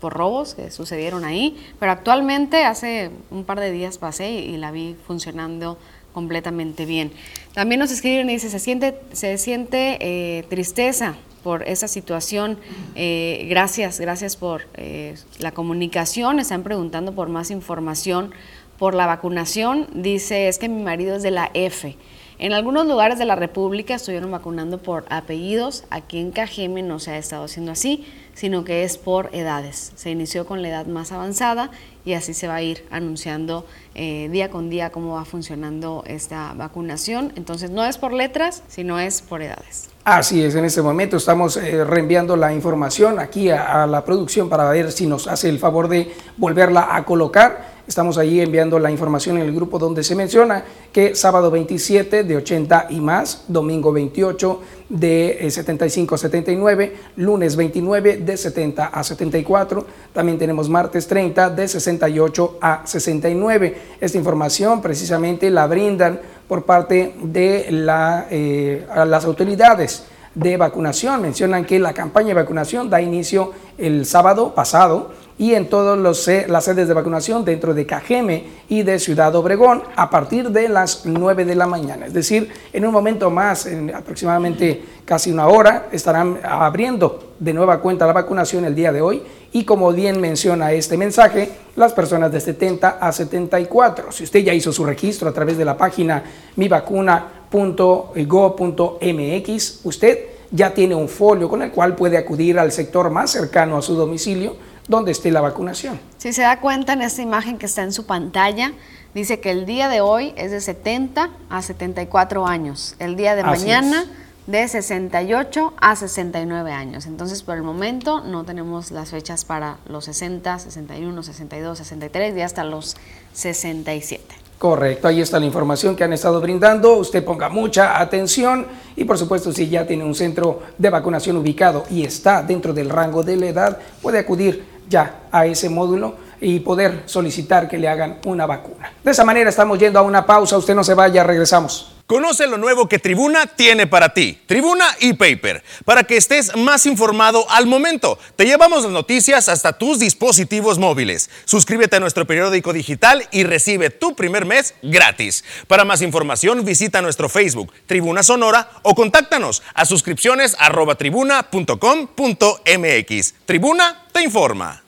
por robos que sucedieron ahí, pero actualmente hace un par de días pasé y, la vi funcionando completamente bien. También nos escriben y dice, se siente, se siente eh, tristeza por esa situación. Eh, gracias, gracias por eh, la comunicación. Están preguntando por más información por la vacunación. Dice, es que mi marido es de la F. En algunos lugares de la República estuvieron vacunando por apellidos. Aquí en Cajeme no se ha estado haciendo así, sino que es por edades. Se inició con la edad más avanzada y así se va a ir anunciando eh, día con día cómo va funcionando esta vacunación. Entonces no es por letras, sino es por edades. Así es, en este momento estamos eh, reenviando la información aquí a, la producción para ver si nos hace el favor de volverla a colocar Estamos ahí enviando la información en el grupo donde se menciona que sábado 27 de 80 y más, domingo 28 de 75 a 79, lunes 29 de 70 a 74, también tenemos martes 30 de 68 a 69. Esta información precisamente la brindan por parte de eh, las autoridades de vacunación. Mencionan que la campaña de vacunación da inicio el sábado pasado y en todas las sedes de vacunación dentro de Cajeme y de Ciudad Obregón a partir de las 9 de la mañana. Es decir, en un momento más, en aproximadamente casi una hora, estarán abriendo de nueva cuenta la vacunación el día de hoy y como bien menciona este mensaje, las personas de 70 a 74. Si usted ya hizo su registro a través de la página mivacuna.go.mx, usted ya tiene un folio con el cual puede acudir al sector más cercano a su domicilio donde esté la vacunación. Si se da cuenta en esta imagen que está en su pantalla, dice que el día de hoy es de 70 a 74 años, el día de mañana de 68 a 69 años. Entonces, por el momento no tenemos las fechas para los 60, 61, 62, 63 y hasta los 67. Correcto, ahí está la información que han estado brindando. Usted ponga mucha atención y por supuesto si ya tiene un centro de vacunación ubicado y está dentro del rango de la edad, puede acudir ya a ese módulo y poder solicitar que le hagan una vacuna. De esa manera estamos yendo a una pausa, usted no se vaya, regresamos. Conoce lo nuevo que Tribuna tiene para ti. Tribuna e-Paper, para que estés más informado al momento. Te llevamos las noticias hasta tus dispositivos móviles. Suscríbete a nuestro periódico digital y recibe tu primer mes gratis. Para más información visita nuestro Facebook, Tribuna Sonora, o contáctanos a suscripciones arroba. Tribuna te informa.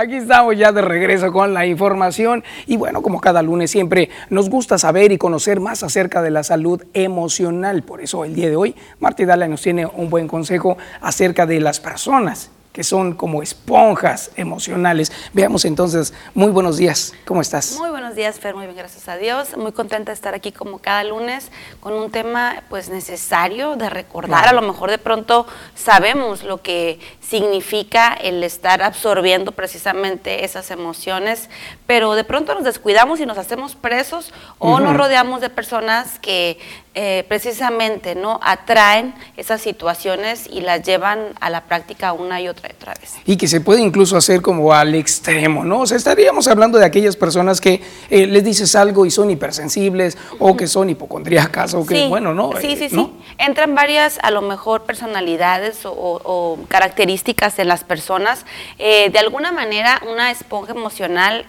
Aquí estamos ya de regreso con la información y bueno, como cada lunes siempre nos gusta saber y conocer más acerca de la salud emocional. Por eso el día de hoy Marta Dala nos tiene un buen consejo acerca de las personas que son como esponjas emocionales. Veamos entonces, muy buenos días, ¿cómo estás? Muy buenos días, Fer, muy bien, gracias a Dios. Muy contenta de estar aquí como cada lunes con un tema pues necesario de recordar. A lo mejor de pronto sabemos lo que significa el estar absorbiendo precisamente esas emociones, pero de pronto nos descuidamos y nos hacemos presos o nos rodeamos de personas que eh, precisamente no atraen esas situaciones y las llevan a la práctica una y otra y otra vez. Y que se puede incluso hacer como al extremo, ¿no? O sea, estaríamos hablando de aquellas personas que eh, les dices algo y son hipersensibles o que son hipocondríacas o que, bueno, ¿no? Sí, sí, eh, sí. Entran varias, a lo mejor, personalidades o, características en las personas. de alguna manera, una esponja emocional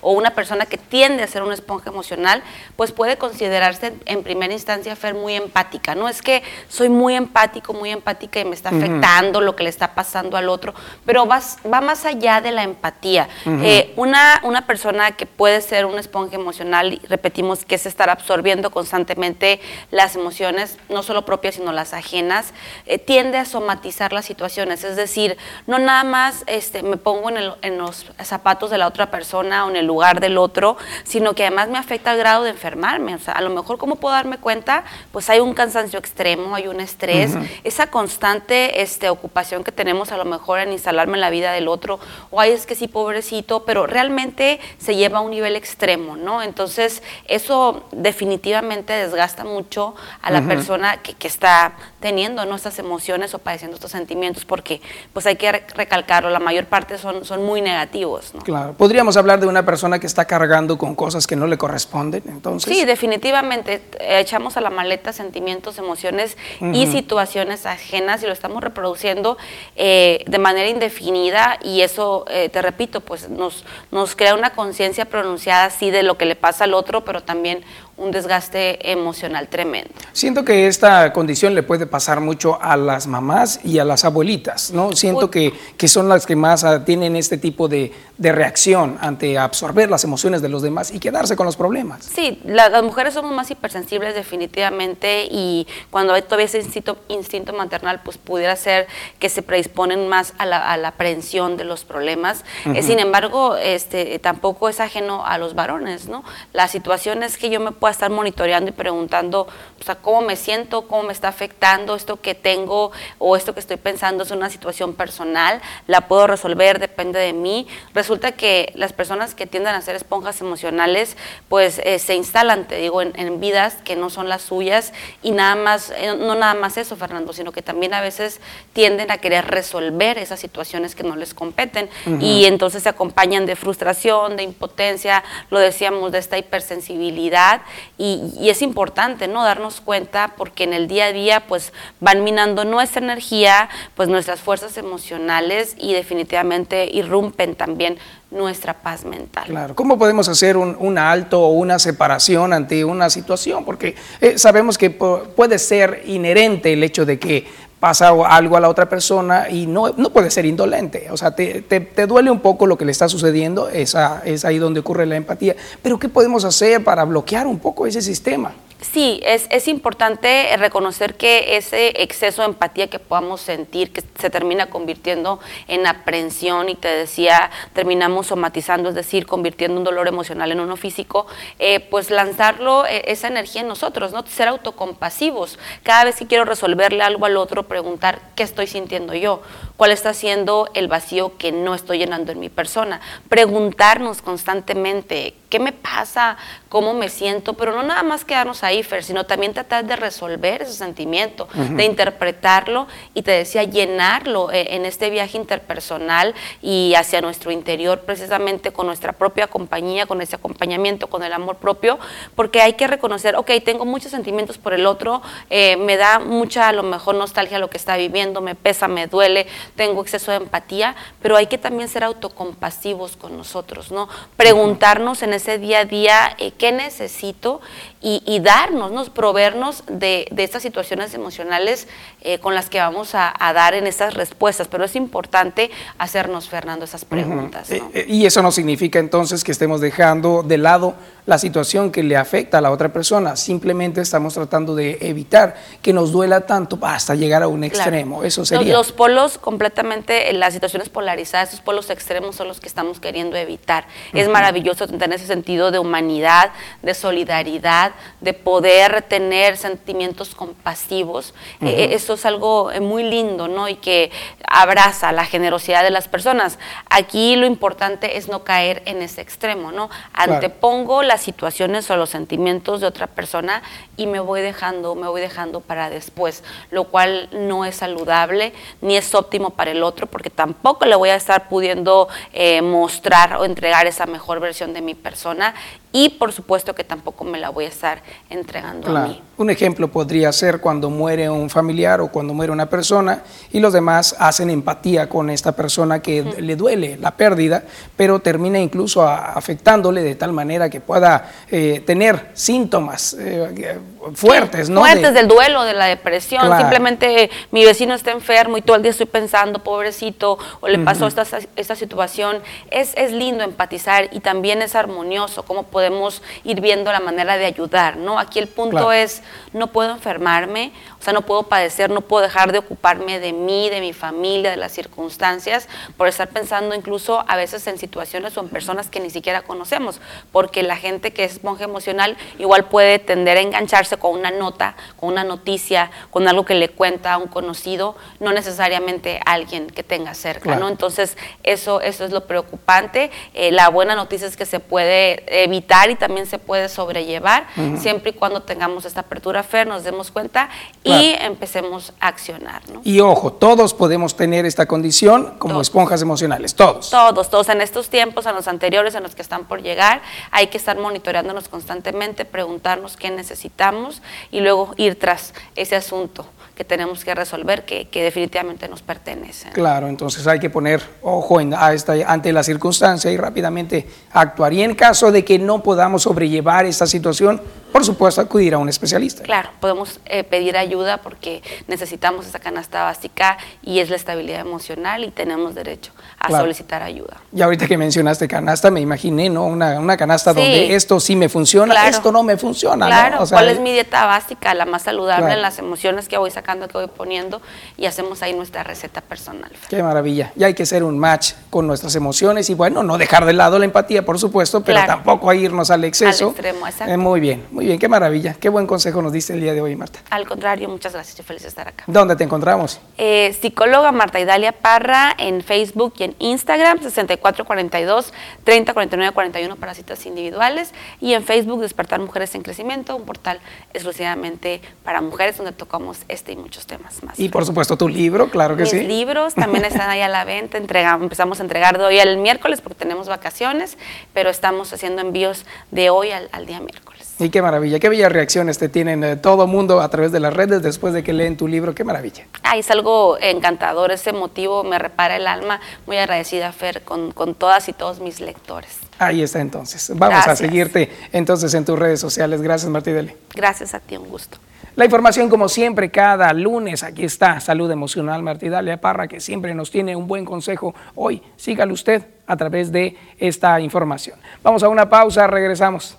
o una persona que tiende a ser una esponja emocional, pues puede considerarse en primera instancia Fer, muy empática, ¿no? Es que soy muy empático, muy empática y me está afectando lo que le está pasando al otro, pero va, va más allá de la empatía. Eh, una, una persona que puede ser una esponja emocional, y repetimos que es estar absorbiendo constantemente las emociones, no solo propias, sino las ajenas, eh, tiende a somatizar las situaciones, es decir, no nada más este, me pongo en, en los zapatos de la otra persona o en el lugar del otro, sino que además me afecta al grado de enfermarme. O sea, a lo mejor, ¿cómo puedo darme cuenta? pues hay un cansancio extremo, hay un estrés, esa constante este, ocupación que tenemos a lo mejor en instalarme en la vida del otro, o hay es que sí, pobrecito, pero realmente se lleva a un nivel extremo, ¿no? Entonces, eso definitivamente desgasta mucho a la persona que, que, está teniendo ¿no? estas emociones o padeciendo estos sentimientos, porque pues hay que recalcarlo, la mayor parte son, son muy negativos. ¿no? Claro, podríamos hablar de una persona que está cargando con cosas que no le corresponden, entonces. Sí, definitivamente, echamos a la maleta sentimientos, emociones y situaciones ajenas y lo estamos reproduciendo eh, de manera indefinida y eso, eh, te repito, pues nos, nos crea una conciencia pronunciada así de lo que le pasa al otro, pero también un desgaste emocional tremendo. Siento que esta condición le puede pasar mucho a las mamás y a las abuelitas, ¿no? Siento que, que son las que más ah, tienen este tipo de, de, reacción ante absorber las emociones de los demás y quedarse con los problemas. Sí, las mujeres somos más hipersensibles definitivamente y cuando hay todavía ese instinto, instinto maternal, pues pudiera ser que se predisponen más a la, a la aprehensión de los problemas. Eh, sin embargo, este, tampoco es ajeno a los varones, ¿no? La situación es que yo me pueda estar monitoreando y preguntando o sea, cómo me siento, cómo me está afectando esto que tengo o esto que estoy pensando es una situación personal, la puedo resolver, depende de mí. Resulta que las personas que tienden a ser esponjas emocionales, pues eh, se instalan, te digo, en, vidas que no son las suyas y nada más, eh, no nada más eso, Fernando, sino que también a veces tienden a querer resolver esas situaciones que no les competen y entonces se acompañan de frustración, de impotencia, lo decíamos, de esta hipersensibilidad y, es importante, ¿no? Darnos cuenta porque en el día a día pues van minando nuestra energía, pues nuestras fuerzas emocionales y definitivamente irrumpen también nuestra paz mental. Claro, ¿cómo podemos hacer un, alto o una separación ante una situación? Porque eh, sabemos que puede ser inherente el hecho de que pasa algo a la otra persona y no, no puede ser indolente. O sea, te, te, duele un poco lo que le está sucediendo, esa, es ahí donde ocurre la empatía. Pero ¿qué podemos hacer para bloquear un poco ese sistema? Sí, es, es, importante reconocer que ese exceso de empatía que podamos sentir, que se termina convirtiendo en aprensión y te decía, terminamos somatizando, es decir, convirtiendo un dolor emocional en uno físico, eh, pues lanzarlo, eh, esa energía en nosotros, ¿no? Ser autocompasivos. Cada vez que quiero resolverle algo al otro, preguntar qué estoy sintiendo yo, cuál está siendo el vacío que no estoy llenando en mi persona. Preguntarnos constantemente qué me pasa, cómo me siento, pero no nada más quedarnos ahí, Fer, sino también tratar de resolver ese sentimiento, de interpretarlo y te decía, llenarlo eh, en este viaje interpersonal y hacia nuestro interior, precisamente con nuestra propia compañía, con ese acompañamiento, con el amor propio, porque hay que reconocer, ok, tengo muchos sentimientos por el otro, eh, me da mucha, a lo mejor, nostalgia lo que está viviendo, me pesa, me duele, tengo exceso de empatía, pero hay que también ser autocompasivos con nosotros, ¿no? Preguntarnos en ese día a día, eh, qué necesito y, darnos, ¿no? proveernos de, estas situaciones emocionales eh, con las que vamos a, dar en estas respuestas. Pero es importante hacernos, Fernando, esas preguntas. Eh, y eso no significa entonces que estemos dejando de lado la situación que le afecta a la otra persona. Simplemente estamos tratando de evitar que nos duela tanto hasta llegar a un extremo. Eso sería. Los, polos completamente, las situaciones polarizadas, esos polos extremos son los que estamos queriendo evitar. Es maravilloso tener ese sentido de humanidad, de solidaridad, de poder tener sentimientos compasivos. Eh, eso es algo eh, muy lindo, ¿no? Y que abraza la generosidad de las personas. Aquí lo importante es no caer en ese extremo, ¿no? Antepongo las situaciones o los sentimientos de otra persona y me voy dejando, me voy dejando para después, lo cual no es saludable ni es óptimo para el otro porque tampoco le voy a estar pudiendo eh, mostrar o entregar esa mejor versión de mi persona y por supuesto que tampoco me la voy a estar entregando a mí. Un ejemplo podría ser cuando muere un familiar o cuando muere una persona y los demás hacen empatía con esta persona que le duele la pérdida, pero termina incluso afectándole de tal manera que pueda eh, tener síntomas eh, fuertes, ¿no? Fuertes del duelo, de la depresión. Simplemente mi vecino está enfermo y todo el día estoy pensando, pobrecito, o le pasó esta, esta situación. Es, es lindo empatizar y también es armonioso cómo podemos ir viendo la manera de ayudar, ¿no? Aquí el punto es, no puedo enfermarme, o sea, no puedo padecer, no puedo dejar de ocuparme de mí, de mi familia, de las circunstancias, por estar pensando incluso a veces en situaciones o en personas que ni siquiera conocemos, porque la gente que es monje emocional igual puede tender a engancharse con una nota, con una noticia, con algo que le cuenta a un conocido, no necesariamente alguien que tenga cerca, ¿no? Entonces, eso, eso es lo preocupante. Eh, la buena noticia es que se puede evitar y también se puede sobrellevar, siempre y cuando tengamos esta apertura fe, nos demos cuenta y empecemos a accionar. ¿no? Y ojo, todos podemos tener esta condición como esponjas emocionales, todos. Todos, todos. En estos tiempos, en los anteriores, en los que están por llegar, hay que estar monitoreándonos constantemente, preguntarnos qué necesitamos y luego ir tras ese asunto que tenemos que resolver que, que definitivamente nos pertenecen. Claro, entonces hay que poner ojo en, a esta, ante la circunstancia y rápidamente actuar. Y en caso de que no podamos sobrellevar esta situación, por supuesto, acudir a un especialista. Claro, podemos eh, pedir ayuda porque necesitamos esa canasta básica y es la estabilidad emocional y tenemos derecho a solicitar ayuda. Y ahorita que mencionaste canasta, me imaginé, ¿no? Una, una canasta donde esto sí me funciona, esto no me funciona. Claro, ¿cuál es mi dieta básica, la más saludable, las emociones que voy sacando, que voy poniendo y hacemos ahí nuestra receta personal. Qué maravilla. Y hay que hacer un match con nuestras emociones y bueno, no dejar de lado la empatía, por supuesto, pero tampoco irnos al exceso. Al extremo, exacto. Eh, muy bien, muy bien, qué maravilla. Qué buen consejo nos diste el día de hoy, Marta. Al contrario, muchas gracias, yo feliz de estar acá. ¿Dónde te encontramos? Eh, psicóloga Marta Idalia Parra en Facebook y en Instagram, 6442 3049 41 para citas individuales y en Facebook Despertar Mujeres en Crecimiento, un portal exclusivamente para mujeres donde tocamos este y muchos temas más. Y por supuesto tu libro, claro que Mis sí. libros también están ahí a la venta, entregamos, empezamos a entregar de hoy al miércoles porque tenemos vacaciones, pero estamos haciendo envíos de hoy al, al día miércoles. Y qué maravilla, qué bellas reacciones te tienen eh, todo mundo a través de las redes después de que leen tu libro, qué maravilla. Ay, es algo encantador, ese motivo me repara el alma, muy agradecida Fer con, con todas y todos mis lectores. Ahí está entonces, vamos a seguirte entonces en tus redes sociales, gracias Martideli. Gracias a ti, un gusto. La información, como siempre, cada lunes, aquí está Salud Emocional Martidalia Parra, que siempre nos tiene un buen consejo. Hoy, sígalo usted a través de esta información. Vamos a una pausa, regresamos.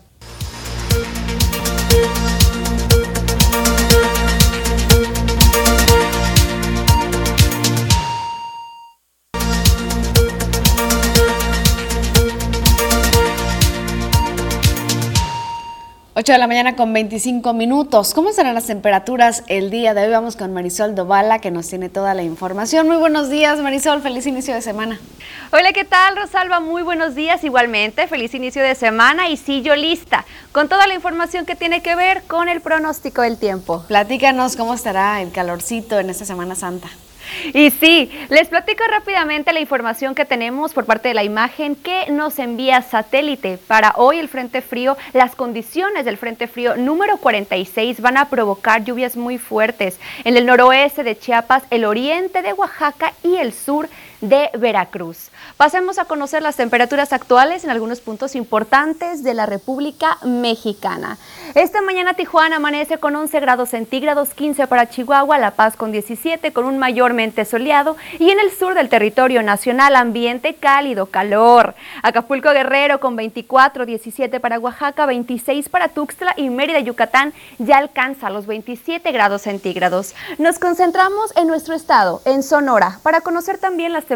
8 de la mañana con 25 minutos. ¿Cómo serán las temperaturas el día de hoy? Vamos con Marisol Dovala que nos tiene toda la información. Muy buenos días Marisol, feliz inicio de semana. Hola, ¿qué tal Rosalba? Muy buenos días igualmente, feliz inicio de semana y sí, yo lista con toda la información que tiene que ver con el pronóstico del tiempo. Platícanos cómo estará el calorcito en esta Semana Santa. Y sí, les platico rápidamente la información que tenemos por parte de la imagen que nos envía satélite. Para hoy el Frente Frío, las condiciones del Frente Frío número 46 van a provocar lluvias muy fuertes en el noroeste de Chiapas, el oriente de Oaxaca y el sur de Veracruz. Pasemos a conocer las temperaturas actuales en algunos puntos importantes de la República Mexicana. Esta mañana Tijuana amanece con 11 grados centígrados, 15 para Chihuahua, La Paz con 17, con un mayormente soleado y en el sur del territorio nacional ambiente cálido, calor. Acapulco Guerrero con 24, 17 para Oaxaca, 26 para Tuxtla y Mérida, Yucatán ya alcanza los 27 grados centígrados. Nos concentramos en nuestro estado, en Sonora, para conocer también las temperaturas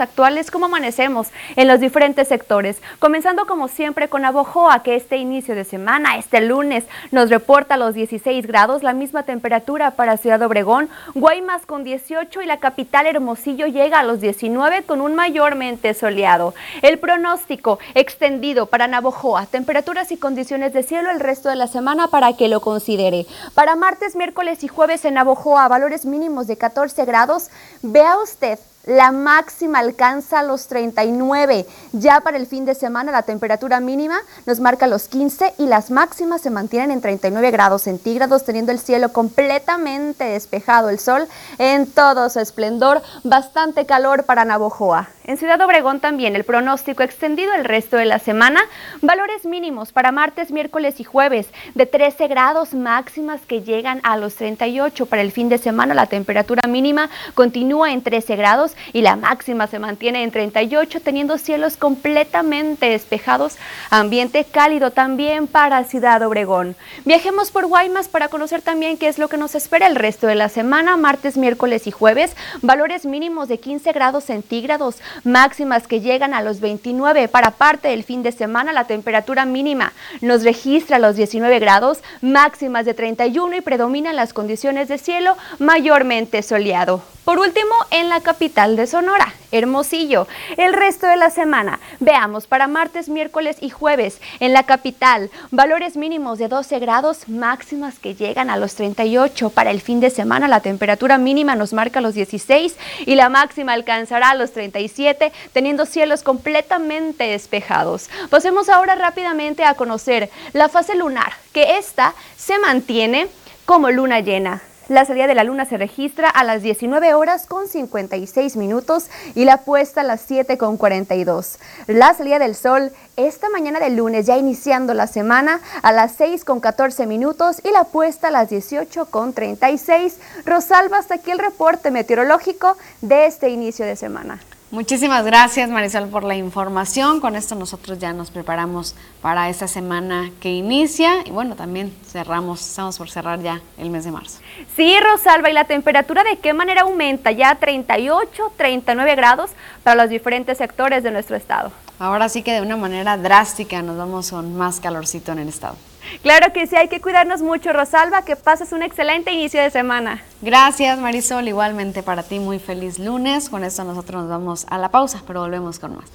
actuales, cómo amanecemos en los diferentes sectores. Comenzando como siempre con Abojoa, que este inicio de semana, este lunes, nos reporta los 16 grados, la misma temperatura para Ciudad Obregón, Guaymas con 18 y la capital Hermosillo llega a los 19 con un mayormente soleado. El pronóstico extendido para Navojoa, temperaturas y condiciones de cielo el resto de la semana para que lo considere. Para martes, miércoles y jueves en Navojoa, valores mínimos de 14 grados. Vea usted la máxima alcanza los 39. Ya para el fin de semana la temperatura mínima nos marca los 15 y las máximas se mantienen en 39 grados centígrados, teniendo el cielo completamente despejado, el sol en todo su esplendor, bastante calor para Navojoa. En Ciudad Obregón también el pronóstico extendido el resto de la semana, valores mínimos para martes, miércoles y jueves de 13 grados máximas que llegan a los 38. Para el fin de semana la temperatura mínima continúa en 13 grados y la máxima se mantiene en 38 teniendo cielos completamente despejados, ambiente cálido también para Ciudad Obregón. Viajemos por Guaymas para conocer también qué es lo que nos espera el resto de la semana, martes, miércoles y jueves, valores mínimos de 15 grados centígrados, máximas que llegan a los 29 para parte del fin de semana, la temperatura mínima nos registra los 19 grados, máximas de 31 y predominan las condiciones de cielo mayormente soleado. Por último, en la capital de Sonora, Hermosillo. El resto de la semana, veamos para martes, miércoles y jueves en la capital, valores mínimos de 12 grados, máximas que llegan a los 38. Para el fin de semana, la temperatura mínima nos marca los 16 y la máxima alcanzará los 37, teniendo cielos completamente despejados. Pasemos ahora rápidamente a conocer la fase lunar, que esta se mantiene como luna llena. La salida de la luna se registra a las 19 horas con 56 minutos y la puesta a las 7 con 42. La salida del sol esta mañana del lunes, ya iniciando la semana, a las 6 con 14 minutos y la puesta a las 18 con 36. Rosalba, hasta aquí el reporte meteorológico de este inicio de semana. Muchísimas gracias Marisol por la información. Con esto nosotros ya nos preparamos para esta semana que inicia y bueno, también cerramos, estamos por cerrar ya el mes de marzo. Sí, Rosalba, ¿y la temperatura de qué manera aumenta? Ya 38, 39 grados para los diferentes sectores de nuestro estado. Ahora sí que de una manera drástica nos vamos con más calorcito en el estado. Claro que sí, hay que cuidarnos mucho, Rosalba, que pases un excelente inicio de semana. Gracias, Marisol, igualmente para ti, muy feliz lunes. Con esto nosotros nos vamos a la pausa, pero volvemos con más.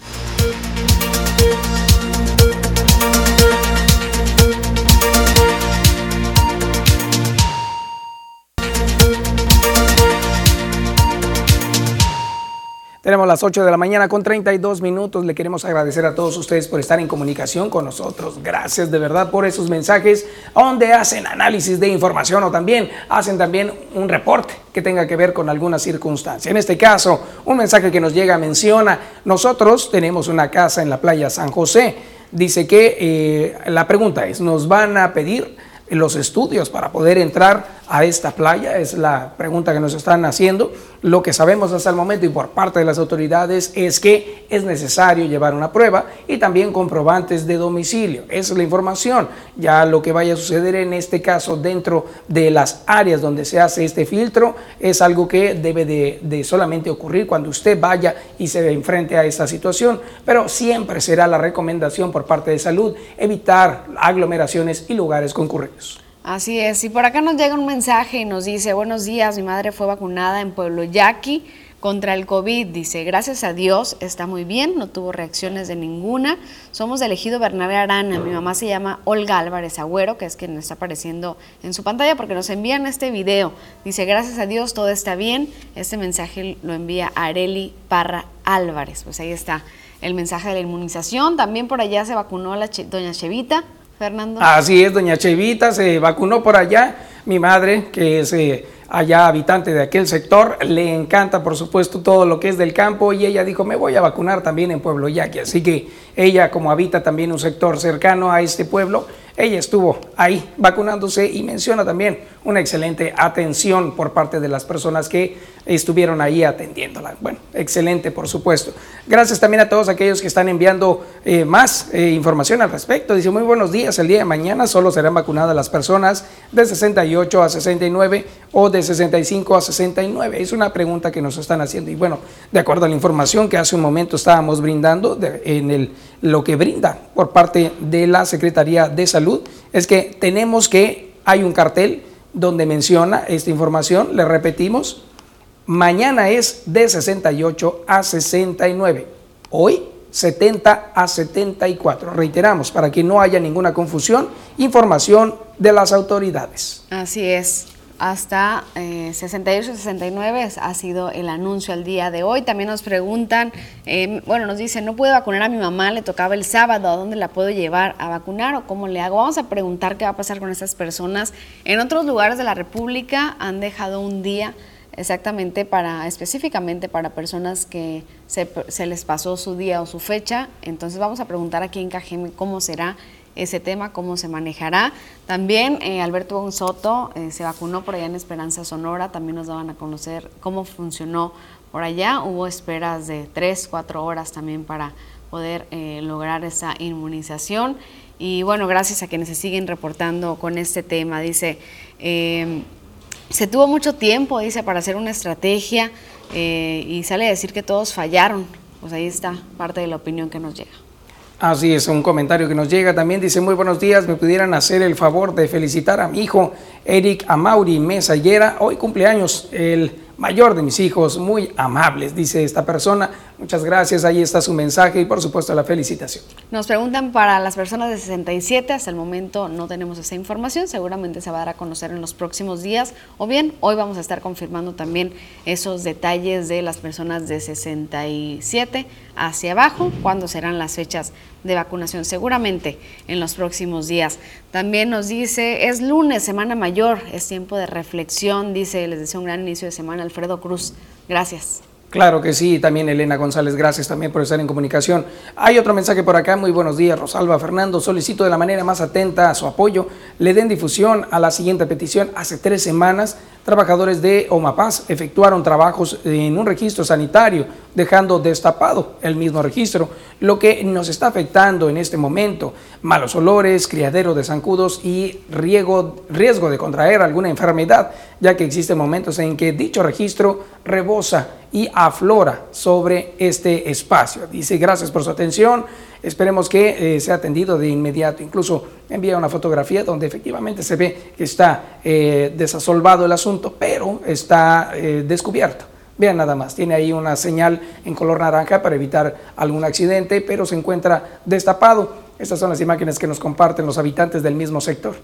Tenemos las 8 de la mañana con 32 minutos. Le queremos agradecer a todos ustedes por estar en comunicación con nosotros. Gracias de verdad por esos mensajes donde hacen análisis de información o también hacen también un reporte que tenga que ver con alguna circunstancia. En este caso, un mensaje que nos llega menciona, nosotros tenemos una casa en la playa San José. Dice que eh, la pregunta es, ¿nos van a pedir los estudios para poder entrar a esta playa? Es la pregunta que nos están haciendo. Lo que sabemos hasta el momento y por parte de las autoridades es que es necesario llevar una prueba y también comprobantes de domicilio. Esa es la información. Ya lo que vaya a suceder en este caso dentro de las áreas donde se hace este filtro es algo que debe de, solamente ocurrir cuando usted vaya y se enfrente a esta situación. Pero siempre será la recomendación por parte de salud evitar aglomeraciones y lugares Así es, y por acá nos llega un mensaje y nos dice, buenos días, mi madre fue vacunada en Pueblo Yaqui contra el COVID. Dice, gracias a Dios, está muy bien, no tuvo reacciones de ninguna. Somos del ejido Bernabé Arana, mi mamá se llama Olga Álvarez Agüero, que es quien está apareciendo en su pantalla porque nos envían este video. Dice, gracias a Dios, todo está bien. Este mensaje lo envía Areli Parra Álvarez. Pues ahí está el mensaje de la inmunización. También por allá se vacunó la doña Chevita. Fernando. Así es, doña Chevita se vacunó por allá. Mi madre, que es eh, allá habitante de aquel sector, le encanta, por supuesto, todo lo que es del campo y ella dijo, me voy a vacunar también en Pueblo Yaqui. Así que ella, como habita también un sector cercano a este pueblo, ella estuvo ahí vacunándose y menciona también una excelente atención por parte de las personas que estuvieron ahí atendiéndola. Bueno, excelente, por supuesto. Gracias también a todos aquellos que están enviando eh, más eh, información al respecto. Dice, muy buenos días, el día de mañana solo serán vacunadas las personas de 68 a 69 o de 65 a 69. Es una pregunta que nos están haciendo. Y bueno, de acuerdo a la información que hace un momento estábamos brindando en el, lo que brinda por parte de la Secretaría de Salud, es que tenemos que, hay un cartel donde menciona esta información, le repetimos, mañana es de 68 a 69, hoy 70 a 74. Reiteramos, para que no haya ninguna confusión, información de las autoridades. Así es hasta eh, 68-69 ha sido el anuncio al día de hoy. También nos preguntan, eh, bueno, nos dicen, no puedo vacunar a mi mamá, le tocaba el sábado, ¿a dónde la puedo llevar a vacunar o cómo le hago? Vamos a preguntar qué va a pasar con estas personas. En otros lugares de la República han dejado un día exactamente para, específicamente para personas que se, se les pasó su día o su fecha. Entonces vamos a preguntar aquí en Cajeme cómo será ese tema, cómo se manejará. También eh, Alberto Gonzoto eh, se vacunó por allá en Esperanza Sonora, también nos daban a conocer cómo funcionó por allá. Hubo esperas de tres, cuatro horas también para poder eh, lograr esa inmunización. Y bueno, gracias a quienes se siguen reportando con este tema. Dice, em, se tuvo mucho tiempo, dice, para hacer una estrategia y sale a decir que todos fallaron. Pues ahí está parte de la opinión que nos llega. Así es, un comentario que nos llega también dice, muy buenos días, me pudieran hacer el favor de felicitar a mi hijo Eric Amauri Mesa Hoy cumpleaños el mayor de mis hijos, muy amables, dice esta persona. Muchas gracias, ahí está su mensaje y por supuesto la felicitación. Nos preguntan para las personas de 67, hasta el momento no tenemos esa información, seguramente se va a dar a conocer en los próximos días o bien hoy vamos a estar confirmando también esos detalles de las personas de 67 hacia abajo, cuándo serán las fechas de vacunación, seguramente en los próximos días. También nos dice, es lunes, semana mayor, es tiempo de reflexión, dice, les deseo un gran inicio de semana, Alfredo Cruz. Gracias. Claro que sí, también Elena González, gracias también por estar en comunicación. Hay otro mensaje por acá, muy buenos días, Rosalba Fernando, solicito de la manera más atenta a su apoyo, le den difusión a la siguiente petición. Hace tres semanas, trabajadores de Omapaz efectuaron trabajos en un registro sanitario, dejando destapado el mismo registro, lo que nos está afectando en este momento. Malos olores, criadero de zancudos y riesgo, de contraer alguna enfermedad, ya que existen momentos en que dicho registro rebosa y aflora sobre este espacio. Dice, gracias por su atención, esperemos que eh, sea atendido de inmediato. Incluso envía una fotografía donde efectivamente se ve que está eh, desasolvado el asunto, pero está eh, descubierto. Vean nada más, tiene ahí una señal en color naranja para evitar algún accidente, pero se encuentra destapado. Estas son las imágenes que nos comparten los habitantes del mismo sector.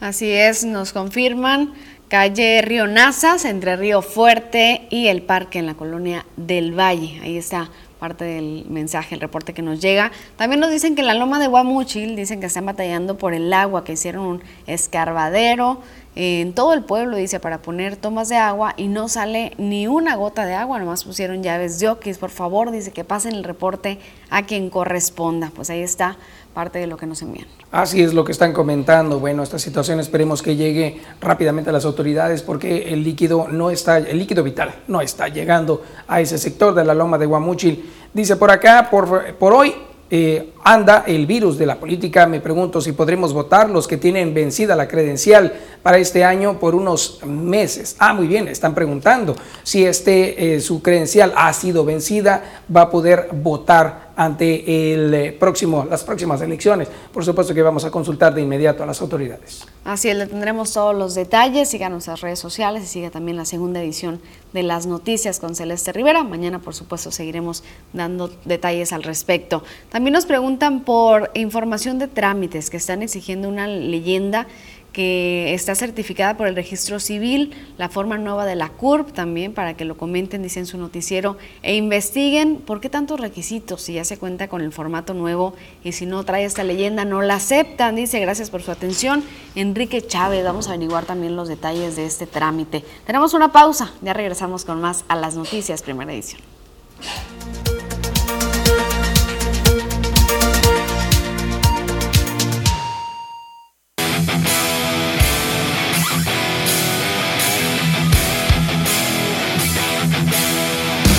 Así es, nos confirman calle Río Nazas, entre Río Fuerte y el parque en la colonia del Valle. Ahí está parte del mensaje, el reporte que nos llega. También nos dicen que en la loma de Guamuchil dicen que están batallando por el agua, que hicieron un escarbadero en todo el pueblo, dice, para poner tomas de agua y no sale ni una gota de agua, nomás pusieron llaves de. Por favor, dice que pasen el reporte a quien corresponda. Pues ahí está parte de lo que nos envían. Así es lo que están comentando. Bueno, esta situación esperemos que llegue rápidamente a las autoridades porque el líquido no está, el líquido vital no está llegando a ese sector de la loma de Guamuchil. Dice por acá, por, por hoy eh, anda el virus de la política. Me pregunto si podremos votar los que tienen vencida la credencial para este año por unos meses. Ah, muy bien, están preguntando si este, eh, su credencial ha sido vencida, va a poder votar ante el eh, próximo, las próximas elecciones. Por supuesto que vamos a consultar de inmediato a las autoridades. Así es, le tendremos todos los detalles. Siga nuestras redes sociales y siga también la segunda edición de las noticias con Celeste Rivera. Mañana, por supuesto, seguiremos dando detalles al respecto. También nos preguntan por información de trámites que están exigiendo una leyenda que está certificada por el registro civil, la forma nueva de la CURP también, para que lo comenten, dicen su noticiero, e investiguen por qué tantos requisitos, si ya se cuenta con el formato nuevo y si no trae esta leyenda, no la aceptan, dice, gracias por su atención. Enrique Chávez, vamos a averiguar también los detalles de este trámite. Tenemos una pausa, ya regresamos con más a las noticias, primera edición.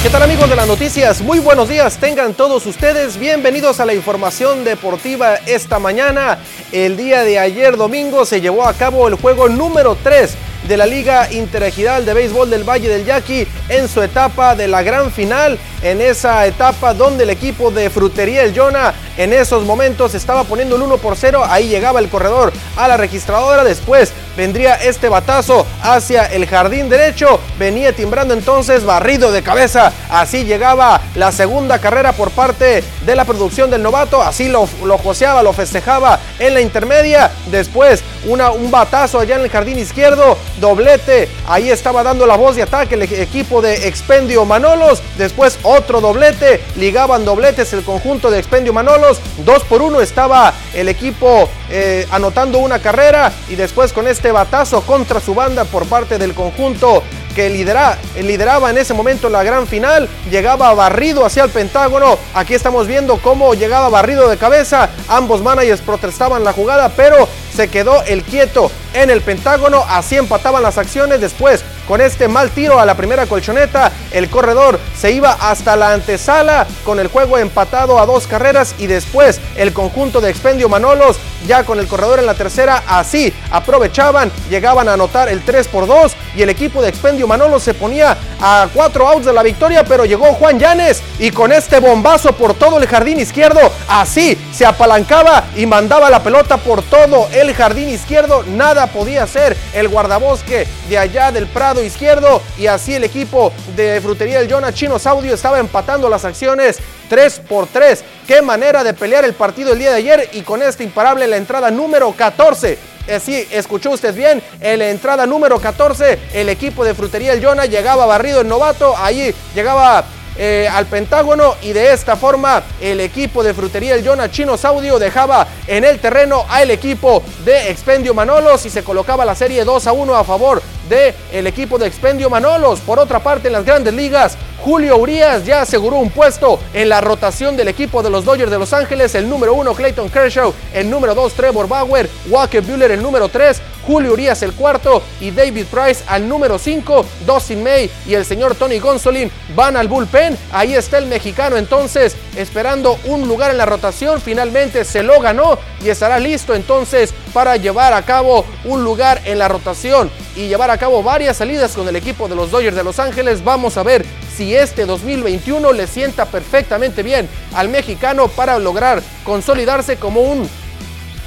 ¿Qué tal amigos de las noticias? Muy buenos días, tengan todos ustedes bienvenidos a la información deportiva esta mañana. El día de ayer domingo se llevó a cabo el juego número 3 de la Liga Interregional de Béisbol del Valle del Yaqui en su etapa de la gran final, en esa etapa donde el equipo de Frutería El Yona en esos momentos estaba poniendo el 1 por 0, ahí llegaba el corredor a la registradora, después vendría este batazo hacia el jardín derecho, venía timbrando entonces barrido de cabeza, así llegaba la segunda carrera por parte de la producción del novato, así lo, lo lo festejaba en la intermedia, después una, un batazo allá en el jardín izquierdo, doblete, ahí estaba dando la voz de ataque el equipo de Expendio Manolos, después otro doblete, ligaban dobletes el conjunto de Expendio Manolos, dos por uno estaba el equipo eh, anotando una carrera y después con este batazo contra su banda por parte del conjunto que lidera, lideraba en ese momento la gran final, llegaba barrido hacia el Pentágono. Aquí estamos viendo cómo llegaba barrido de cabeza. Ambos managers protestaban la jugada, pero se quedó el quieto en el Pentágono. Así empataban las acciones. Después, con este mal tiro a la primera colchoneta, el corredor se iba hasta la antesala con el juego empatado a dos carreras y después el conjunto de Expendio Manolos ya con el corredor en la tercera, así aprovechaban, llegaban a anotar el 3 por 2 y el equipo de Expendio Manolos se ponía a cuatro outs de la victoria, pero llegó Juan Llanes y con este bombazo por todo el jardín izquierdo, así se apalancaba y mandaba la pelota por todo el jardín izquierdo, nada podía hacer el guardabosque de allá del Prado izquierdo y así el equipo de Frutería del Jonah Chino Audio estaba empatando las acciones 3 por 3. Qué manera de pelear el partido el día de ayer y con este imparable la entrada número 14 eh, sí, escuchó usted bien, en la entrada número 14, el equipo de Frutería El Yona llegaba barrido el novato, ahí llegaba eh, al Pentágono y de esta forma el equipo de Frutería El Yona Chinos Audio dejaba en el terreno al equipo de Expendio Manolos y se colocaba la serie 2 a 1 a favor del el equipo de Expendio Manolos. Por otra parte, en las grandes ligas, Julio Urias ya aseguró un puesto en la rotación del equipo de los Dodgers de Los Ángeles. El número 1, Clayton Kershaw. El número 2, Trevor Bauer. Walker Buehler, el número 3. Julio Urias el cuarto y David Price al número 5, Dustin May y el señor Tony Gonsolin van al bullpen. Ahí está el mexicano entonces esperando un lugar en la rotación. Finalmente se lo ganó y estará listo entonces para llevar a cabo un lugar en la rotación y llevar a cabo varias salidas con el equipo de los Dodgers de Los Ángeles. Vamos a ver si este 2021 le sienta perfectamente bien al mexicano para lograr consolidarse como un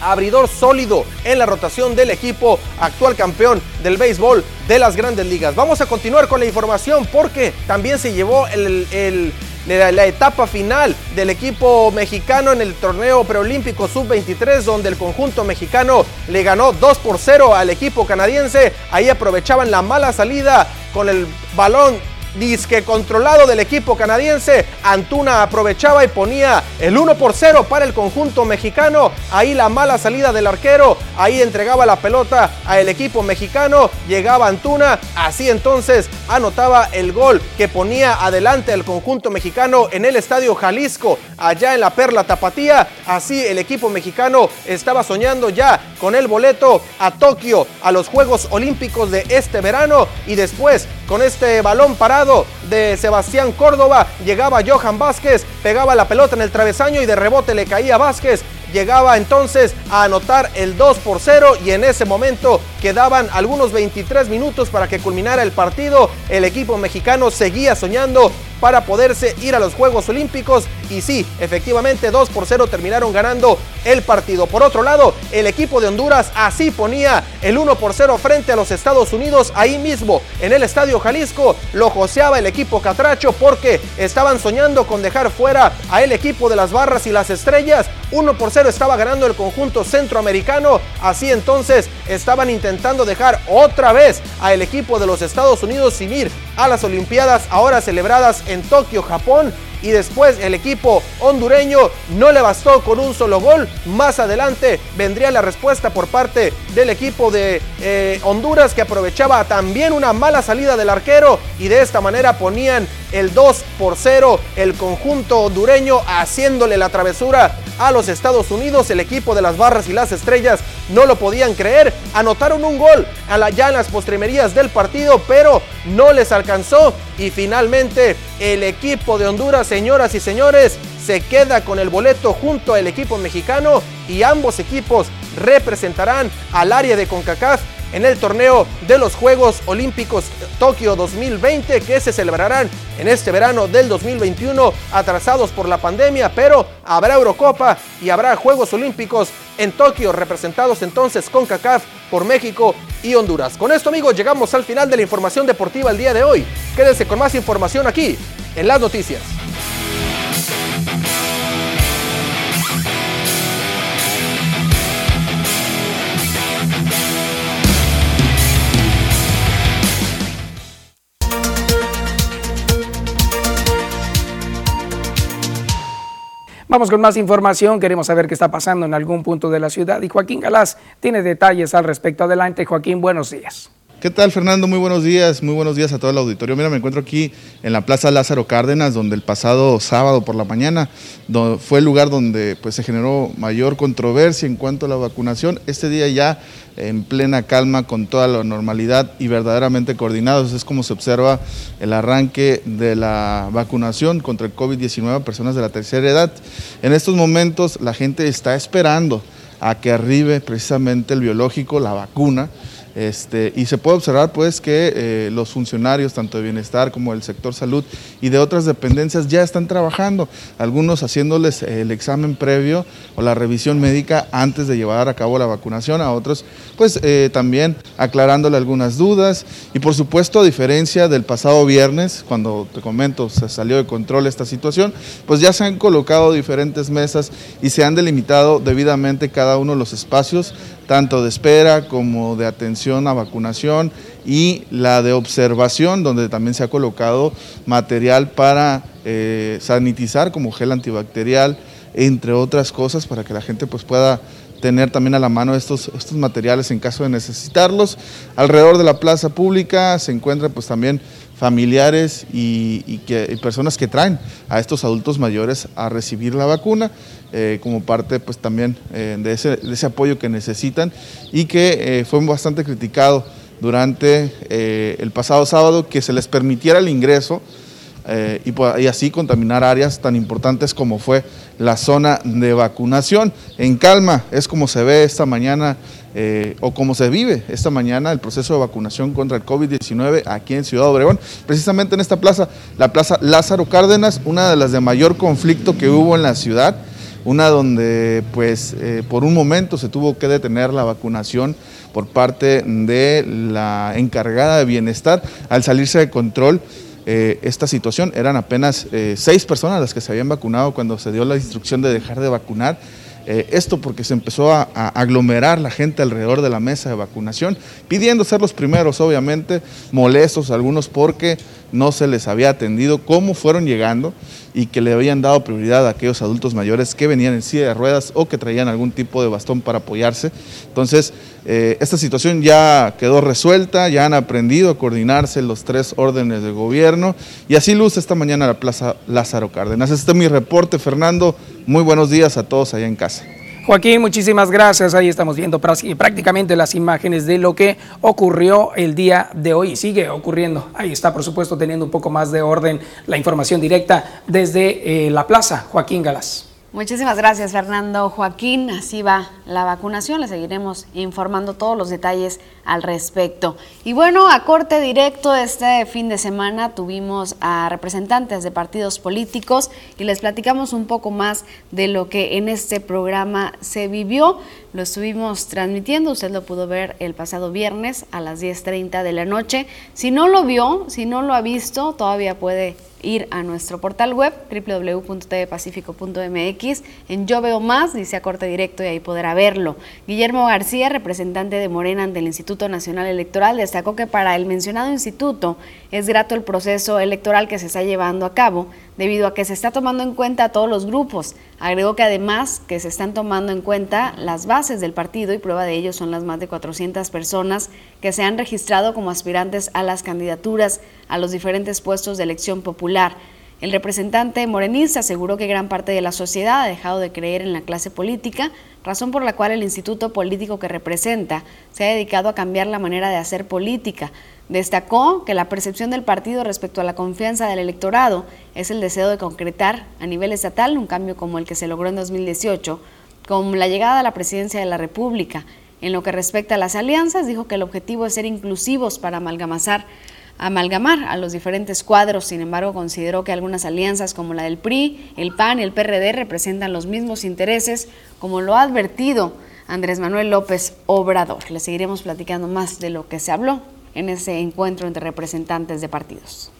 abridor sólido en la rotación del equipo actual campeón del béisbol de las grandes ligas. Vamos a continuar con la información porque también se llevó la, etapa final del equipo mexicano en el torneo preolímpico sub-23 donde el conjunto mexicano le ganó 2 por 0 al equipo canadiense. Ahí aprovechaban la mala salida con el balón disque controlado del equipo canadiense. Antuna aprovechaba y ponía el 1 por 0 para el conjunto mexicano. Ahí la mala salida del arquero. Ahí entregaba la pelota al equipo mexicano. Llegaba Antuna. Así entonces anotaba el gol que ponía adelante al conjunto mexicano en el estadio Jalisco, allá en la Perla Tapatía. Así el equipo mexicano estaba soñando ya con el boleto a Tokio, a los Juegos Olímpicos de este verano. Y después, con este balón parado de Sebastián Córdoba. Llegaba Johan Vázquez, pegaba la pelota en el travesaño y de rebote le caía Vázquez llegaba entonces a anotar el 2 por 0 y en ese momento quedaban algunos 23 minutos para que culminara el partido. El equipo mexicano seguía soñando para poderse ir a los Juegos Olímpicos y sí, efectivamente 2 por 0 terminaron ganando el partido. Por otro lado, el equipo de Honduras así ponía el 1 por 0 frente a los Estados Unidos ahí mismo en el Estadio Jalisco. Lo joseaba el equipo catracho porque estaban soñando con dejar fuera a el equipo de las barras y las estrellas. 1 por 0 estaba ganando el conjunto centroamericano. Así entonces estaban intentando dejar otra vez al equipo de los Estados Unidos sin ir a las Olimpiadas ahora celebradas en Tokio, Japón y después el equipo hondureño no le bastó con un solo gol. Más adelante vendría la respuesta por parte del equipo de eh, Honduras que aprovechaba también una mala salida del arquero y de esta manera ponían el 2 por 0 el conjunto hondureño haciéndole la travesura a los Estados Unidos. El equipo de las barras y las estrellas no lo podían creer. Anotaron un gol a la, ya en las postrimerías del partido, pero no les alcanzó. Y finalmente el equipo de Honduras, señoras y señores, se queda con el boleto junto al equipo mexicano y ambos equipos representarán al área de CONCACAF en el torneo de los Juegos Olímpicos Tokio 2020 que se celebrarán en este verano del 2021 atrasados por la pandemia, pero habrá Eurocopa y habrá Juegos Olímpicos en Tokio representados entonces con CACAF por México y Honduras. Con esto amigos llegamos al final de la información deportiva el día de hoy. Quédense con más información aquí en las noticias. Vamos con más información, queremos saber qué está pasando en algún punto de la ciudad y Joaquín Galás tiene detalles al respecto. Adelante, Joaquín, buenos días. ¿Qué tal, Fernando? Muy buenos días, muy buenos días a todo el auditorio. Mira, me encuentro aquí en la Plaza Lázaro Cárdenas, donde el pasado sábado por la mañana fue el lugar donde pues, se generó mayor controversia en cuanto a la vacunación. Este día ya en plena calma, con toda la normalidad y verdaderamente coordinados. Es como se observa el arranque de la vacunación contra el COVID-19 a personas de la tercera edad. En estos momentos la gente está esperando a que arribe precisamente el biológico, la vacuna, Este, y se puede observar pues que eh, los funcionarios, tanto de bienestar como del sector salud y de otras dependencias, ya están trabajando, algunos haciéndoles el examen previo o la revisión médica antes de llevar a cabo la vacunación, a otros pues eh, también aclarándole algunas dudas. Y por supuesto a diferencia del pasado viernes, cuando te comento se salió de control esta situación, pues ya se han colocado diferentes mesas y se han delimitado debidamente cada uno de los espacios tanto de espera como de atención a vacunación y la de observación, donde también se ha colocado material para eh, sanitizar como gel antibacterial, entre otras cosas, para que la gente pues, pueda tener también a la mano estos, estos materiales en caso de necesitarlos. Alrededor de la plaza pública se encuentran pues también familiares y, que, personas que traen a estos adultos mayores a recibir la vacuna. Eh, como parte pues también eh, de, ese, apoyo que necesitan y que eh, fue bastante criticado durante el pasado sábado que se les permitiera el ingreso y, y, así contaminar áreas tan importantes como fue la zona de vacunación. En calma es como se ve esta mañana o como se vive esta mañana el proceso de vacunación contra el COVID-19 aquí en Ciudad Obregón, precisamente en esta plaza, la plaza Lázaro Cárdenas, una de las de mayor conflicto que hubo en la ciudad una donde pues eh, por un momento se tuvo que detener la vacunación por parte de la encargada de bienestar al salirse de control eh, esta situación. Eran apenas eh, seis personas las que se habían vacunado cuando se dio la instrucción de dejar de vacunar. Esto porque se empezó a, a, aglomerar la gente alrededor de la mesa de vacunación, pidiendo ser los primeros, obviamente, molestos algunos porque no se les había atendido, cómo fueron llegando y que le habían dado prioridad a aquellos adultos mayores que venían en silla de ruedas o que traían algún tipo de bastón para apoyarse. Entonces, eh, esta situación ya quedó resuelta, ya han aprendido a coordinarse los tres órdenes de gobierno y así luce esta mañana la Plaza Lázaro Cárdenas. Este es mi reporte, Fernando. Muy buenos días a todos allá en casa. Joaquín, muchísimas gracias. Ahí estamos viendo prácticamente las imágenes de lo que ocurrió el día de hoy. Sigue ocurriendo. Ahí está, por supuesto, teniendo un poco más de orden la información directa desde eh, la plaza. Joaquín Galás. Muchísimas gracias, Fernando. Joaquín, así va la vacunación. Le seguiremos informando todos los detalles al respecto. Y bueno, a corte directo este fin de semana tuvimos a representantes de partidos políticos y les platicamos un poco más de lo que en este programa se vivió. Lo estuvimos transmitiendo, usted lo pudo ver el pasado viernes a las 10.30 de la noche. Si no lo vio, si no lo ha visto, todavía puede ir a nuestro portal web www.tvpacifico.mx. En Yo Veo Más, dice a corte directo y ahí podrá verlo. Guillermo García, representante de Morena ante el Instituto Nacional Electoral, destacó que para el mencionado instituto es grato el proceso electoral que se está llevando a cabo debido a que se está tomando en cuenta a todos los grupos. Agregó que además que se están tomando en cuenta las bases del partido y prueba de ello son las más de 400 personas que se han registrado como aspirantes a las candidaturas a los diferentes puestos de elección popular. El representante morenista aseguró que gran parte de la sociedad ha dejado de creer en la clase política, razón por la cual el instituto político que representa se ha dedicado a cambiar la manera de hacer política. Destacó que la percepción del partido respecto a la confianza del electorado es el deseo de concretar a nivel estatal un cambio como el que se logró en 2018, con la llegada a la presidencia de la República. En lo que respecta a las alianzas, dijo que el objetivo es ser inclusivos para amalgamar amalgamar a los diferentes cuadros. Sin embargo, consideró que algunas alianzas como la del PRI, el PAN y el PRD representan los mismos intereses, como lo ha advertido Andrés Manuel López Obrador. Le seguiremos platicando más de lo que se habló en ese encuentro entre representantes de partidos.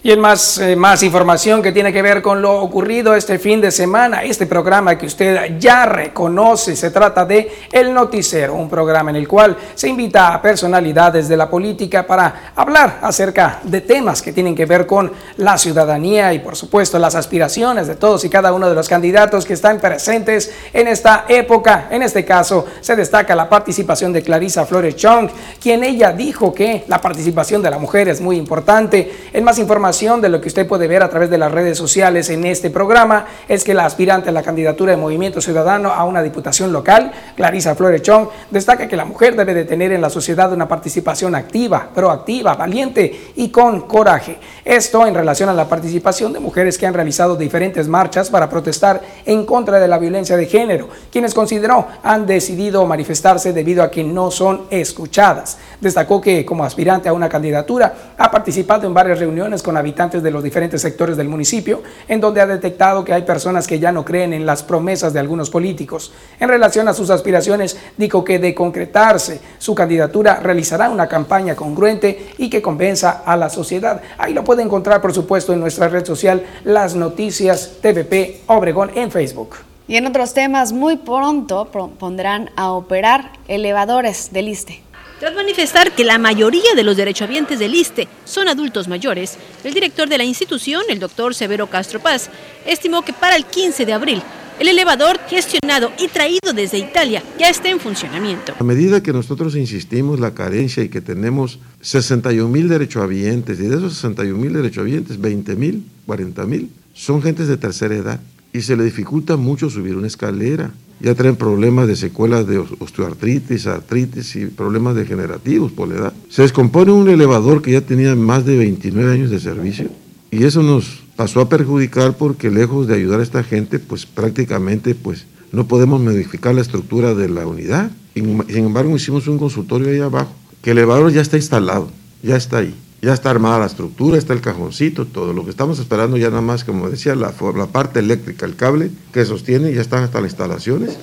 Y en más, eh, más información que tiene que ver con lo ocurrido este fin de semana, este programa que usted ya reconoce, se trata de El Noticero, un programa en el cual se invita a personalidades de la política para hablar acerca de temas que tienen que ver con la ciudadanía y por supuesto las aspiraciones de todos y cada uno de los candidatos que están presentes en esta época. En este caso se destaca la participación de Clarisa Flores Chong, quien ella dijo que la participación de la mujer es muy importante. En más información información de lo que usted puede ver a través de las redes sociales en este programa es que la aspirante a la candidatura de Movimiento Ciudadano a una diputación local, Clarisa Florechón, destaca que la mujer debe de tener en la sociedad una participación activa, proactiva, valiente y con coraje. Esto en relación a la participación de mujeres que han realizado diferentes marchas para protestar en contra de la violencia de género, quienes consideró han decidido manifestarse debido a que no son escuchadas. Destacó que como aspirante a una candidatura ha participado en varias reuniones con habitantes de los diferentes sectores del municipio, en donde ha detectado que hay personas que ya no creen en las promesas de algunos políticos. En relación a sus aspiraciones, dijo que de concretarse su candidatura realizará una campaña congruente y que convenza a la sociedad. Ahí lo puede encontrar, por supuesto, en nuestra red social Las Noticias TVP Obregón en Facebook. Y en otros temas, muy pronto pondrán a operar elevadores del ISTE. Tras manifestar que la mayoría de los derechohabientes del ISTE son adultos mayores, el director de la institución, el doctor Severo Castro Paz, estimó que para el 15 de abril el elevador gestionado y traído desde Italia ya está en funcionamiento. A medida que nosotros insistimos la carencia y que tenemos 61 mil derechohabientes, y de esos 61 mil derechohabientes, 20 mil, 40 mil, son gentes de tercera edad y se le dificulta mucho subir una escalera ya traen problemas de secuelas de osteoartritis, artritis y problemas degenerativos por la edad. Se descompone un elevador que ya tenía más de 29 años de servicio y eso nos pasó a perjudicar porque lejos de ayudar a esta gente, pues prácticamente pues no podemos modificar la estructura de la unidad. Sin embargo, hicimos un consultorio ahí abajo, que el elevador ya está instalado, ya está ahí. Ya está armada la estructura, está el cajoncito, todo. Lo que estamos esperando ya nada más, como decía, la, parte eléctrica, el cable que sostiene, ya están hasta las instalaciones.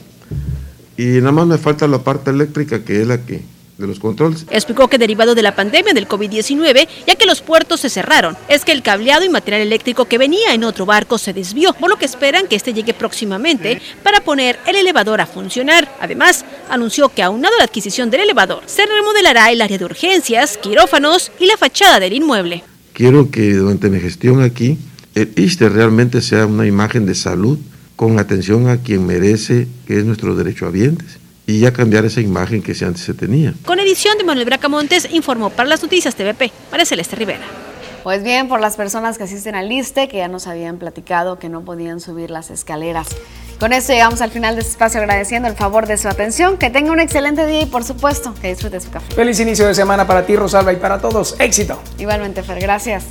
Y nada más me falta la parte eléctrica, que es la que de los controles. Explicó que derivado de la pandemia del COVID-19, ya que los puertos se cerraron, es que el cableado y material eléctrico que venía en otro barco se desvió, por lo que esperan que este llegue próximamente para poner el elevador a funcionar. Además, anunció que aunado a la adquisición del elevador, se remodelará el área de urgencias, quirófanos y la fachada del inmueble. Quiero que durante mi gestión aquí, el ISTE realmente sea una imagen de salud con atención a quien merece, que es nuestro derecho a vientes y ya cambiar esa imagen que antes se tenía. Con edición de Manuel Bracamontes, informó para las noticias TVP, María Celeste Rivera. Pues bien, por las personas que asisten al liste, que ya nos habían platicado que no podían subir las escaleras. Con esto llegamos al final de este espacio agradeciendo el favor de su atención. Que tenga un excelente día y por supuesto que disfrute su café. Feliz inicio de semana para ti, Rosalba, y para todos. Éxito. Igualmente, Fer. Gracias.